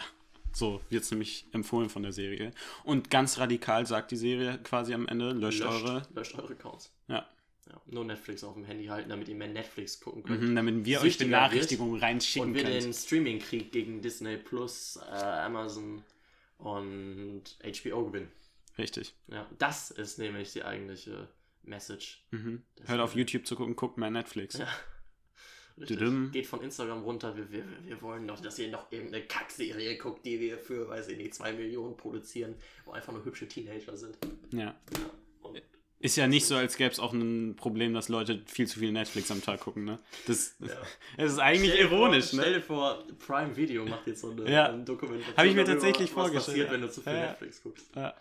So wird es nämlich empfohlen von der Serie. Und ganz radikal sagt die Serie quasi am Ende, löscht, eure. löscht eure Accounts. Ja. Ja, nur Netflix auf dem Handy halten, damit ihr mehr Netflix gucken könnt. Mhm, damit wir euch Süchtiger Benachrichtigungen wird reinschicken und wir können. den Streaming-Krieg gegen Disney Plus, äh, Amazon und HBO gewinnen. Richtig. Ja, das ist nämlich die eigentliche Message. Mhm. Hört auf YouTube zu gucken, guckt mehr Netflix. Ja. Richtig. Geht von Instagram runter. Wir, wir, wir wollen doch, dass ihr noch irgendeine Kackserie guckt, die wir für, weiß ich nicht, 2 Millionen produzieren, wo einfach nur hübsche Teenager sind. Ja. Ja. Ist ja nicht so, als gäbe es auch ein Problem, dass Leute viel zu viel Netflix am Tag gucken, ne? Das, Ja. es ist eigentlich Stell ironisch, vor, Stell ne? dir vor, Prime Video macht jetzt so eine, Ja. eine Dokumentation. Hab ich mir darüber, tatsächlich was vorgestellt, passiert, ja. wenn du zu viel. Netflix guckst. Ja,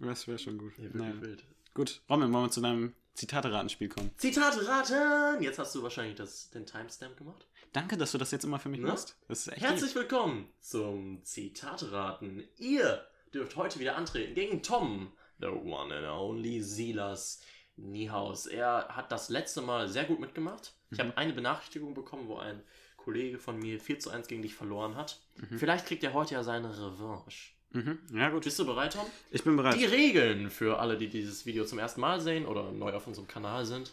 das wäre schon gut. Ja, wild. Gut, Robin, wollen wir zu deinem Zitate-Ratenspiel kommen? Zitate raten! Jetzt hast du wahrscheinlich das, den Timestamp gemacht. Danke, dass du das jetzt immer für mich machst. Das ist echt Herzlich willkommen zum Zitate raten. Ihr dürft heute wieder antreten gegen Tom, the one and only Silas Niehaus. Er hat das letzte Mal sehr gut mitgemacht. Ich Mhm. habe eine Benachrichtigung bekommen, wo ein Kollege von mir 4 zu 1 gegen dich verloren hat. Mhm. Vielleicht kriegt er heute ja seine Revanche. Mhm. Ja, gut. Bist du bereit, Tom? Ich bin bereit. Die Regeln für alle, die dieses Video zum ersten Mal sehen oder neu auf unserem Kanal sind.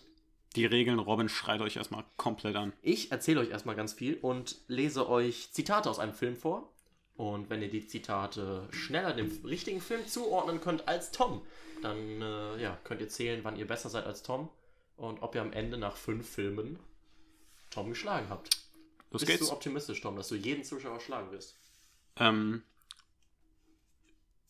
Die Regeln, Robin, schreit euch erstmal komplett an. Ich erzähle euch erstmal ganz viel und lese euch Zitate aus einem Film vor. Und wenn ihr die Zitate schneller dem richtigen Film zuordnen könnt als Tom, dann äh, ja, könnt ihr zählen, wann ihr besser seid als Tom und ob ihr am Ende nach fünf Filmen Tom geschlagen habt. Los Bist geht's. du optimistisch, Tom, dass du jeden Zuschauer schlagen wirst? Ähm,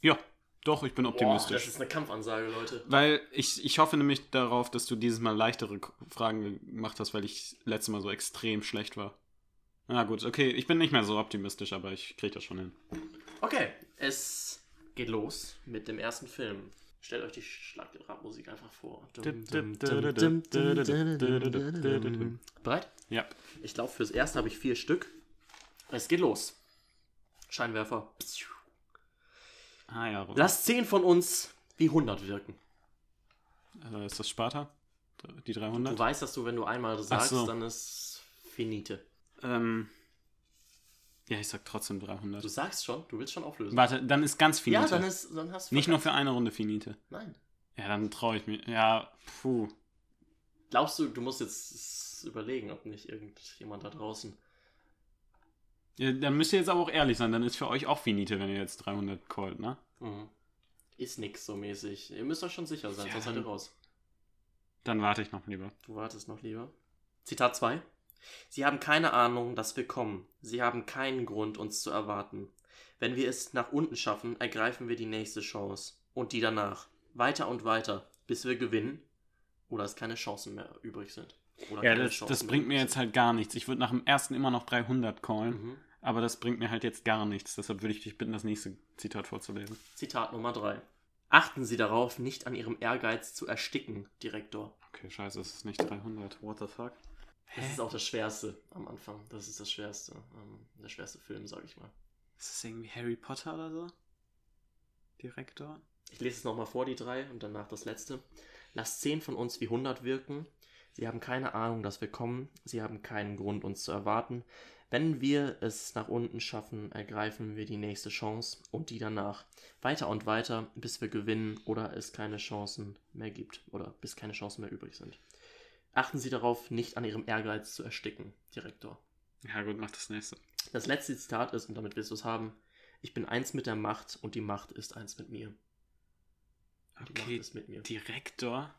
ja, doch, ich bin Boah, optimistisch. das ist eine Kampfansage, Leute. Weil ich, ich hoffe nämlich darauf, dass du dieses Mal leichtere Fragen gemacht hast, weil ich letztes Mal so extrem schlecht war. Na gut, okay, ich bin nicht mehr so optimistisch, aber ich kriege das schon hin. Okay, es geht los mit dem ersten Film. Stellt euch die Schlag den Rap-Musik einfach vor. Bereit? Ja. Ich glaube, fürs erste habe ich vier Stück. Es geht los. Scheinwerfer. Ah ja, Lass 10 von uns wie 100 wirken. äh, ist das Sparta? Die Du 300? weißt, dass du, wenn du einmal sagst, so. dann ist finite. Ähm, ja, ich sag trotzdem Du 300. sagst schon, du willst schon auflösen. Warte, dann ist ganz finite. ja, dann, ist, dann hast du Nicht nur für eine Runde finite. Nein. Ja, dann traue ich mir. Ja, puh. Glaubst du, du musst jetzt überlegen, ob nicht irgendjemand da draußen. Ja, dann müsst ihr jetzt aber auch ehrlich sein, dann ist für euch auch finite, wenn ihr jetzt 300 callt, ne? Mhm. Ist nix so mäßig. Ihr müsst euch schon sicher sein, Ja, sonst seid ihr raus. Dann warte ich noch lieber. Du wartest noch lieber. Zitat 2. Sie haben keine Ahnung, dass wir kommen. Sie haben keinen Grund, uns zu erwarten. Wenn wir es nach unten schaffen, ergreifen wir die nächste Chance. Und die danach. Weiter und weiter, bis wir gewinnen. Oder es keine Chancen mehr übrig sind. Oder Ja, das, das bringt mir jetzt halt gar nichts. Ich würde nach dem ersten immer noch 300 callen. Mhm. aber das bringt mir halt jetzt gar nichts. Deshalb würde ich dich bitten, das nächste Zitat vorzulesen. Zitat Nummer 3. Achten Sie darauf, nicht an Ihrem Ehrgeiz zu ersticken, Direktor. Okay, scheiße, es ist nicht 300. What the fuck? Das ist auch das Schwerste am Anfang. Das ist das Schwerste. Ähm, der schwerste Film, sag ich mal. Ist das irgendwie Harry Potter oder so? Direktor? Ich lese es nochmal vor, die drei, und danach das letzte. Lasst zehn von uns wie 100 wirken. Sie haben keine Ahnung, dass wir kommen. Sie haben keinen Grund, uns zu erwarten. Wenn wir es nach unten schaffen, ergreifen wir die nächste Chance und die danach. Weiter und weiter, bis wir gewinnen oder es keine Chancen mehr gibt. Oder bis keine Chancen mehr übrig sind. Achten Sie darauf, nicht an Ihrem Ehrgeiz zu ersticken, Direktor. Ja gut, mach das nächste. Das letzte Zitat ist, und damit wirst du es haben, ich bin eins mit der Macht und die Macht ist eins mit mir. Und Die Macht Okay, ist mit mir. Direktor?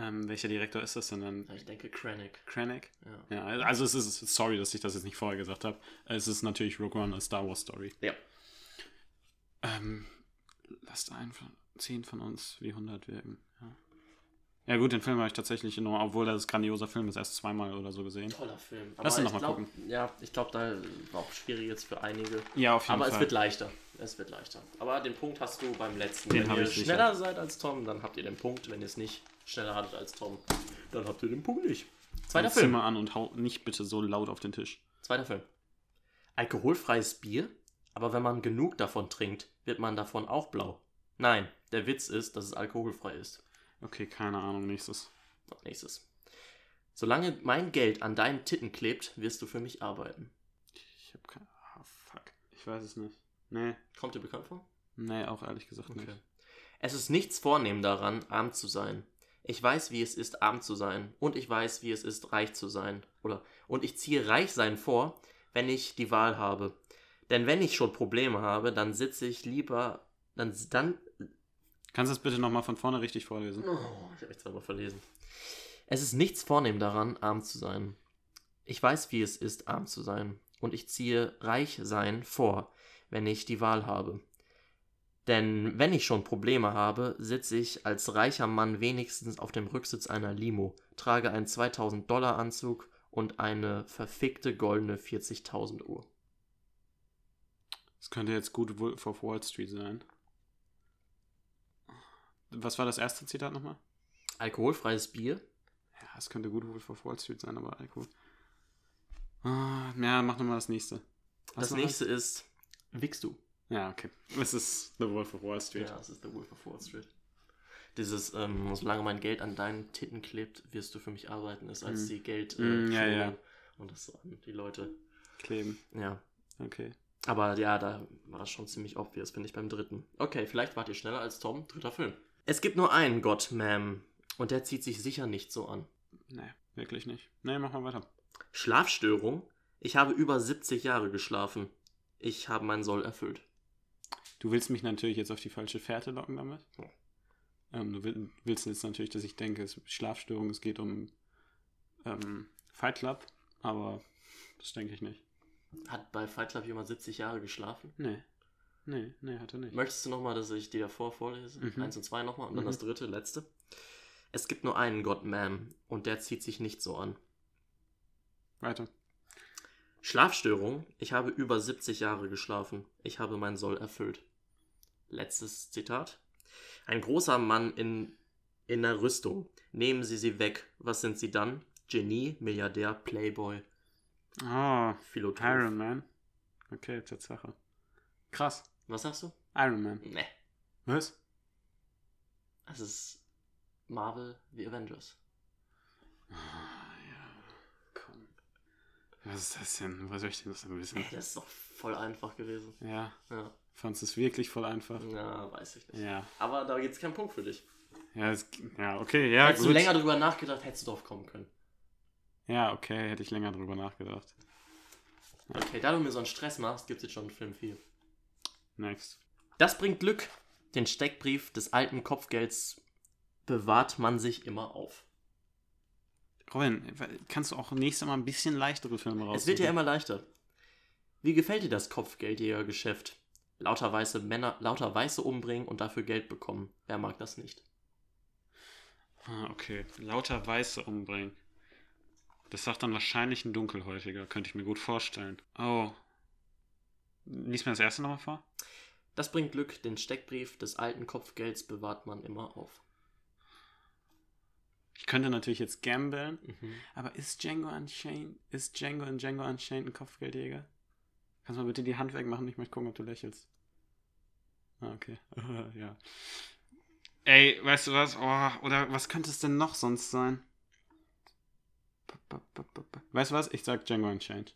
Ähm, welcher Direktor ist das denn dann? Ich denke Krennic. Krennic? Ja. Ja, also es ist, sorry, dass ich das jetzt nicht vorher gesagt habe. Es ist natürlich Rogue One, a Star Wars Story. ja. Ähm, lasst ein von, zehn von uns wie 100 wirken. Ja. ja gut, den Film habe ich tatsächlich nur, obwohl das ein grandioser Film ist, erst zweimal oder so gesehen. Toller Film. Lass Aber uns ich noch mal glaub, Ja, ich glaube, da war auch schwierig jetzt für einige. Ja, auf jeden Aber Fall. es wird leichter. Es wird leichter. Aber den Punkt hast du beim letzten. Den Wenn ihr ich sicher. schneller seid als Tom, dann habt ihr den Punkt. Wenn ihr es nicht schneller hattet als Tom, dann habt ihr den Punkt nicht. Zweiter Film. Zimmer an und hau nicht bitte so laut auf den Tisch. Zweiter Film. Alkoholfreies Bier, aber wenn man genug davon trinkt, wird man davon auch blau. Nein, der Witz ist, dass es alkoholfrei ist. Okay, keine Ahnung, nächstes. Nächstes. Solange mein Geld an deinen Titten klebt, wirst du für mich arbeiten. Ich habe keine. Ah, fuck. Ich weiß es nicht. Nee. Kommt dir bekannt vor? Nee, auch ehrlich gesagt nicht. Es ist nichts vornehm daran, arm zu sein. Ich weiß, wie es ist, arm zu sein. Und ich weiß, wie es ist, reich zu sein. Oder, und ich ziehe reich sein vor, wenn ich die Wahl habe. Denn wenn ich schon Probleme habe, dann sitze ich lieber, dann, dann, Kannst du das bitte nochmal von vorne richtig vorlesen? oh, ich habe mich zweimal verlesen. Es ist nichts vornehm daran, arm zu sein. Ich weiß, wie es ist, arm zu sein. Und ich ziehe reich sein vor, wenn ich die Wahl habe. Denn wenn ich schon Probleme habe, sitze ich als reicher Mann wenigstens auf dem Rücksitz einer Limo, trage einen 2000 Dollar Anzug und eine verfickte goldene 40.000 Uhr. Das könnte jetzt gut Wolf of Wall Street sein. Was war das erste Zitat nochmal? Alkoholfreies Bier? Ja, es könnte gut Wolf of Wall Street sein, aber Alkohol. Ah, ja, mach nochmal das nächste. Was das nächste ist, wickst du? Ja, okay. Es ist The Wolf of Wall Street. Ja, das ist der Wolf of Wall Street. Dieses, ähm, solange mein Geld an deinen Titten klebt, wirst du für mich arbeiten, ist als Mm. die Geld äh, Mm, ja, ja. und das an die Leute. Kleben. Ja. Okay. Aber ja, da war es schon ziemlich obvious, finde ich, beim dritten. Okay, vielleicht wart ihr schneller als Tom. Dritter Film. Es gibt nur einen Gott, Ma'am. Und der zieht sich sicher nicht so an. Nee, wirklich nicht. Nee, mach mal weiter. Schlafstörung? Ich habe über 70 Jahre geschlafen. Ich habe meinen Soll erfüllt. Du willst mich natürlich jetzt auf die falsche Fährte locken damit. Ja. Ähm, du will- willst jetzt natürlich, dass ich denke, es ist Schlafstörung, es geht um ähm, Fight Club, aber das denke ich nicht. Hat bei Fight Club jemand 70 Jahre geschlafen? Nee. Nee, nee, hat er nicht. Möchtest du nochmal, dass ich die davor vorlese? Mhm. Eins und zwei nochmal und dann Mhm. das dritte, letzte. Es gibt nur einen Gott, Ma'am, und der zieht sich nicht so an. Weiter. Schlafstörung. Ich habe über 70 Jahre geschlafen. Ich habe mein Soll erfüllt. Letztes Zitat. Ein großer Mann in, in der Rüstung. Nehmen Sie sie weg. Was sind Sie dann? Genie, Milliardär, Playboy, Oh, Philosoph. Iron Man. Okay, Tatsache. Krass. Was sagst du? Iron Man. Ne. Was? Es ist Marvel The Avengers. Ah, ja. Komm. Was ist das denn? Was soll ich denn das denn wissen? Ey, das ist doch voll einfach gewesen. Ja, Ja, fandst du es wirklich voll einfach? ja weiß ich nicht. Ja. Aber da gibt es keinen Punkt für dich. Ja, es, ja okay, ja, Hättest gut. du länger drüber nachgedacht, hättest du drauf kommen können. Ja, okay, hätte ich länger drüber nachgedacht. Okay, da du mir so einen Stress machst, gibt es jetzt schon einen Film 4. Next. Das bringt Glück. Den Steckbrief des alten Kopfgelds bewahrt man sich immer auf. Robin, kannst du auch nächstes Mal ein bisschen leichtere Filme raussuchen? Es wird ja immer leichter. Wie gefällt dir das Kopfgeldjägergeschäft? Lauter weiße Männer, lauter Weiße umbringen und dafür Geld bekommen. Wer mag das nicht? Ah, okay. Lauter Weiße umbringen. Das sagt dann wahrscheinlich ein Dunkelhäutiger, könnte ich mir gut vorstellen. Oh. Lies mir das erste nochmal vor. Das bringt Glück. Den Steckbrief des alten Kopfgelds bewahrt man immer auf. Ich könnte natürlich jetzt gambeln, Mhm. aber ist Django Unchained, ist Django in Django Unchained ein Kopfgeldjäger? Kannst du mal bitte die Hand wegmachen? Ich möchte gucken, ob du lächelst. Ah, okay. ja. Ey, weißt du was? Oh, oder was könnte es denn noch sonst sein? Weißt du was? Ich sag Django Unchained.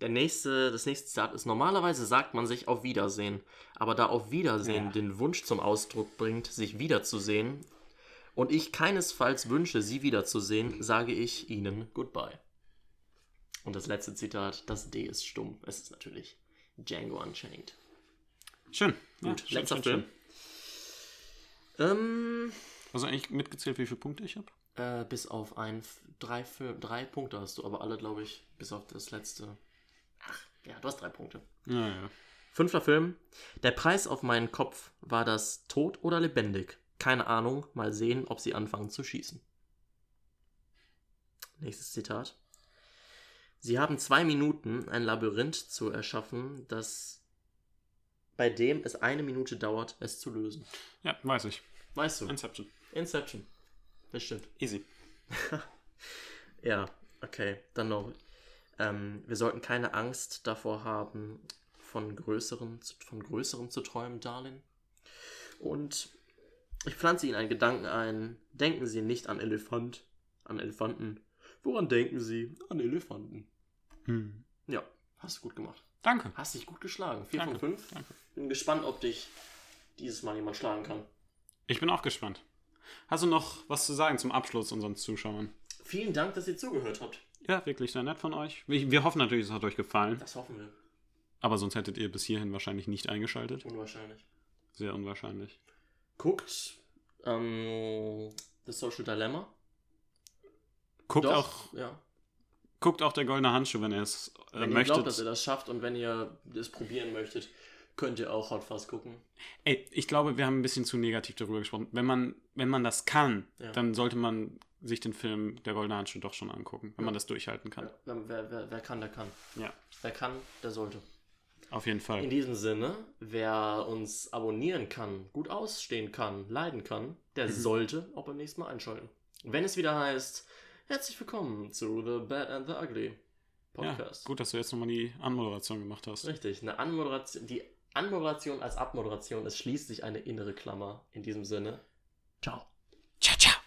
Der nächste, das nächste Zitat ist: Normalerweise sagt man sich auf Wiedersehen, aber da auf Wiedersehen Ja. den Wunsch zum Ausdruck bringt, sich wiederzusehen, und ich keinesfalls wünsche, sie wiederzusehen, sage ich ihnen Goodbye. Und das letzte Zitat: Das D ist stumm. Es ist natürlich Django Unchained. Schön. Gut, ja, letzter schön, Film. schön. Ähm, Also eigentlich mitgezählt, wie viele Punkte ich habe? äh, bis auf ein, drei, Fil- drei Punkte hast du, aber alle, glaube ich, bis auf das letzte. Ach, ja, du hast drei Punkte. Ja, ja. Fünfter Film. Der Preis auf meinen Kopf war das tot oder lebendig. Keine Ahnung, mal sehen, ob sie anfangen zu schießen. Nächstes Zitat. Sie haben zwei Minuten, ein Labyrinth zu erschaffen, das bei dem es eine Minute dauert, es zu lösen. Ja, weiß ich. Weißt du? Inception. Inception. Das stimmt. Easy. Ja, okay. Dann noch. Ähm, wir sollten keine Angst davor haben, von größeren, zu- von größerem zu träumen, Darlin. Und ich pflanze Ihnen einen Gedanken ein. Denken Sie nicht an Elefant, an Elefanten. Woran denken Sie? An Elefanten. Hm. Ja, hast du gut gemacht. Danke. Hast dich gut geschlagen. 4 Danke. von 5. Danke. Bin gespannt, ob dich dieses Mal jemand schlagen kann. Ich bin auch gespannt. Hast du noch was zu sagen zum Abschluss unseren Zuschauern? Vielen Dank, dass ihr zugehört habt. Ja, wirklich sehr nett von euch. Wir, wir hoffen natürlich, es hat euch gefallen. Das hoffen wir. Aber sonst hättet ihr bis hierhin wahrscheinlich nicht eingeschaltet. Unwahrscheinlich. Sehr unwahrscheinlich. Guckt ähm, The Social Dilemma. Guckt, Doch, auch, ja. Guckt auch der goldene Handschuh, wenn ihr es äh, Wenn ihr möchtet. glaubt, dass ihr das schafft und wenn ihr es probieren möchtet, könnt ihr auch Hot Fuzz gucken. Ey, ich glaube, wir haben ein bisschen zu negativ darüber gesprochen. Wenn man, wenn man das kann, Ja. dann sollte man sich den Film Der Goldene Handschuh doch schon angucken, wenn man das durchhalten kann. Ja, wer, wer, wer, kann, der kann. Ja, Wer kann, der sollte. auf jeden In Fall. diesem Sinne, wer uns abonnieren kann, gut ausstehen kann, leiden kann, der Mhm. sollte auch beim nächsten Mal einschalten. Wenn es wieder heißt, herzlich willkommen zu The Bad and the Ugly Ja, Podcast. gut, dass du jetzt nochmal die Anmoderation gemacht hast. Richtig, eine Anmoderation, die Anmoderation als Abmoderation ist schließlich eine innere Klammer. In diesem Sinne, ciao. Ciao, ciao.